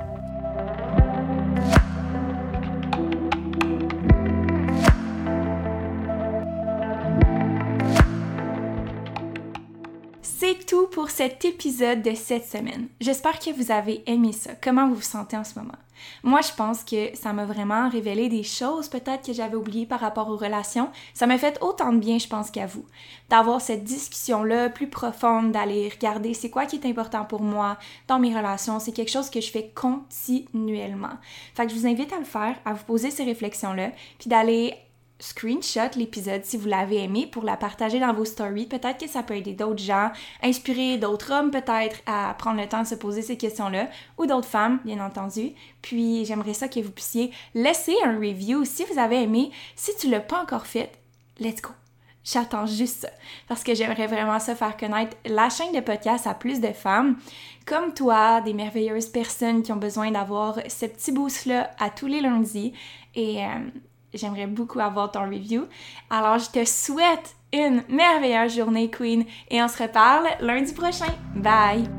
Pour cet épisode de cette semaine. J'espère que vous avez aimé ça. Comment vous vous sentez en ce moment? Moi, je pense que ça m'a vraiment révélé des choses peut-être que j'avais oubliées par rapport aux relations. Ça m'a fait autant de bien, je pense, qu'à vous. D'avoir cette discussion-là plus profonde, d'aller regarder c'est quoi qui est important pour moi dans mes relations. C'est quelque chose que je fais continuellement. Fait que je vous invite à le faire, à vous poser ces réflexions-là, puis d'aller screenshot l'épisode si vous l'avez aimé pour la partager dans vos stories. Peut-être que ça peut aider d'autres gens, inspirer d'autres hommes peut-être à prendre le temps de se poser ces questions-là, ou d'autres femmes, bien entendu. Puis j'aimerais ça que vous puissiez laisser un review si vous avez aimé. Si tu l'as pas encore fait, let's go. J'attends juste ça parce que j'aimerais vraiment ça faire connaître la chaîne de podcast à plus de femmes comme toi, des merveilleuses personnes qui ont besoin d'avoir ce petit boost-là à tous les lundis. Et euh, j'aimerais beaucoup avoir ton review. Alors, je te souhaite une merveilleuse journée, Queen, et on se reparle lundi prochain. Bye!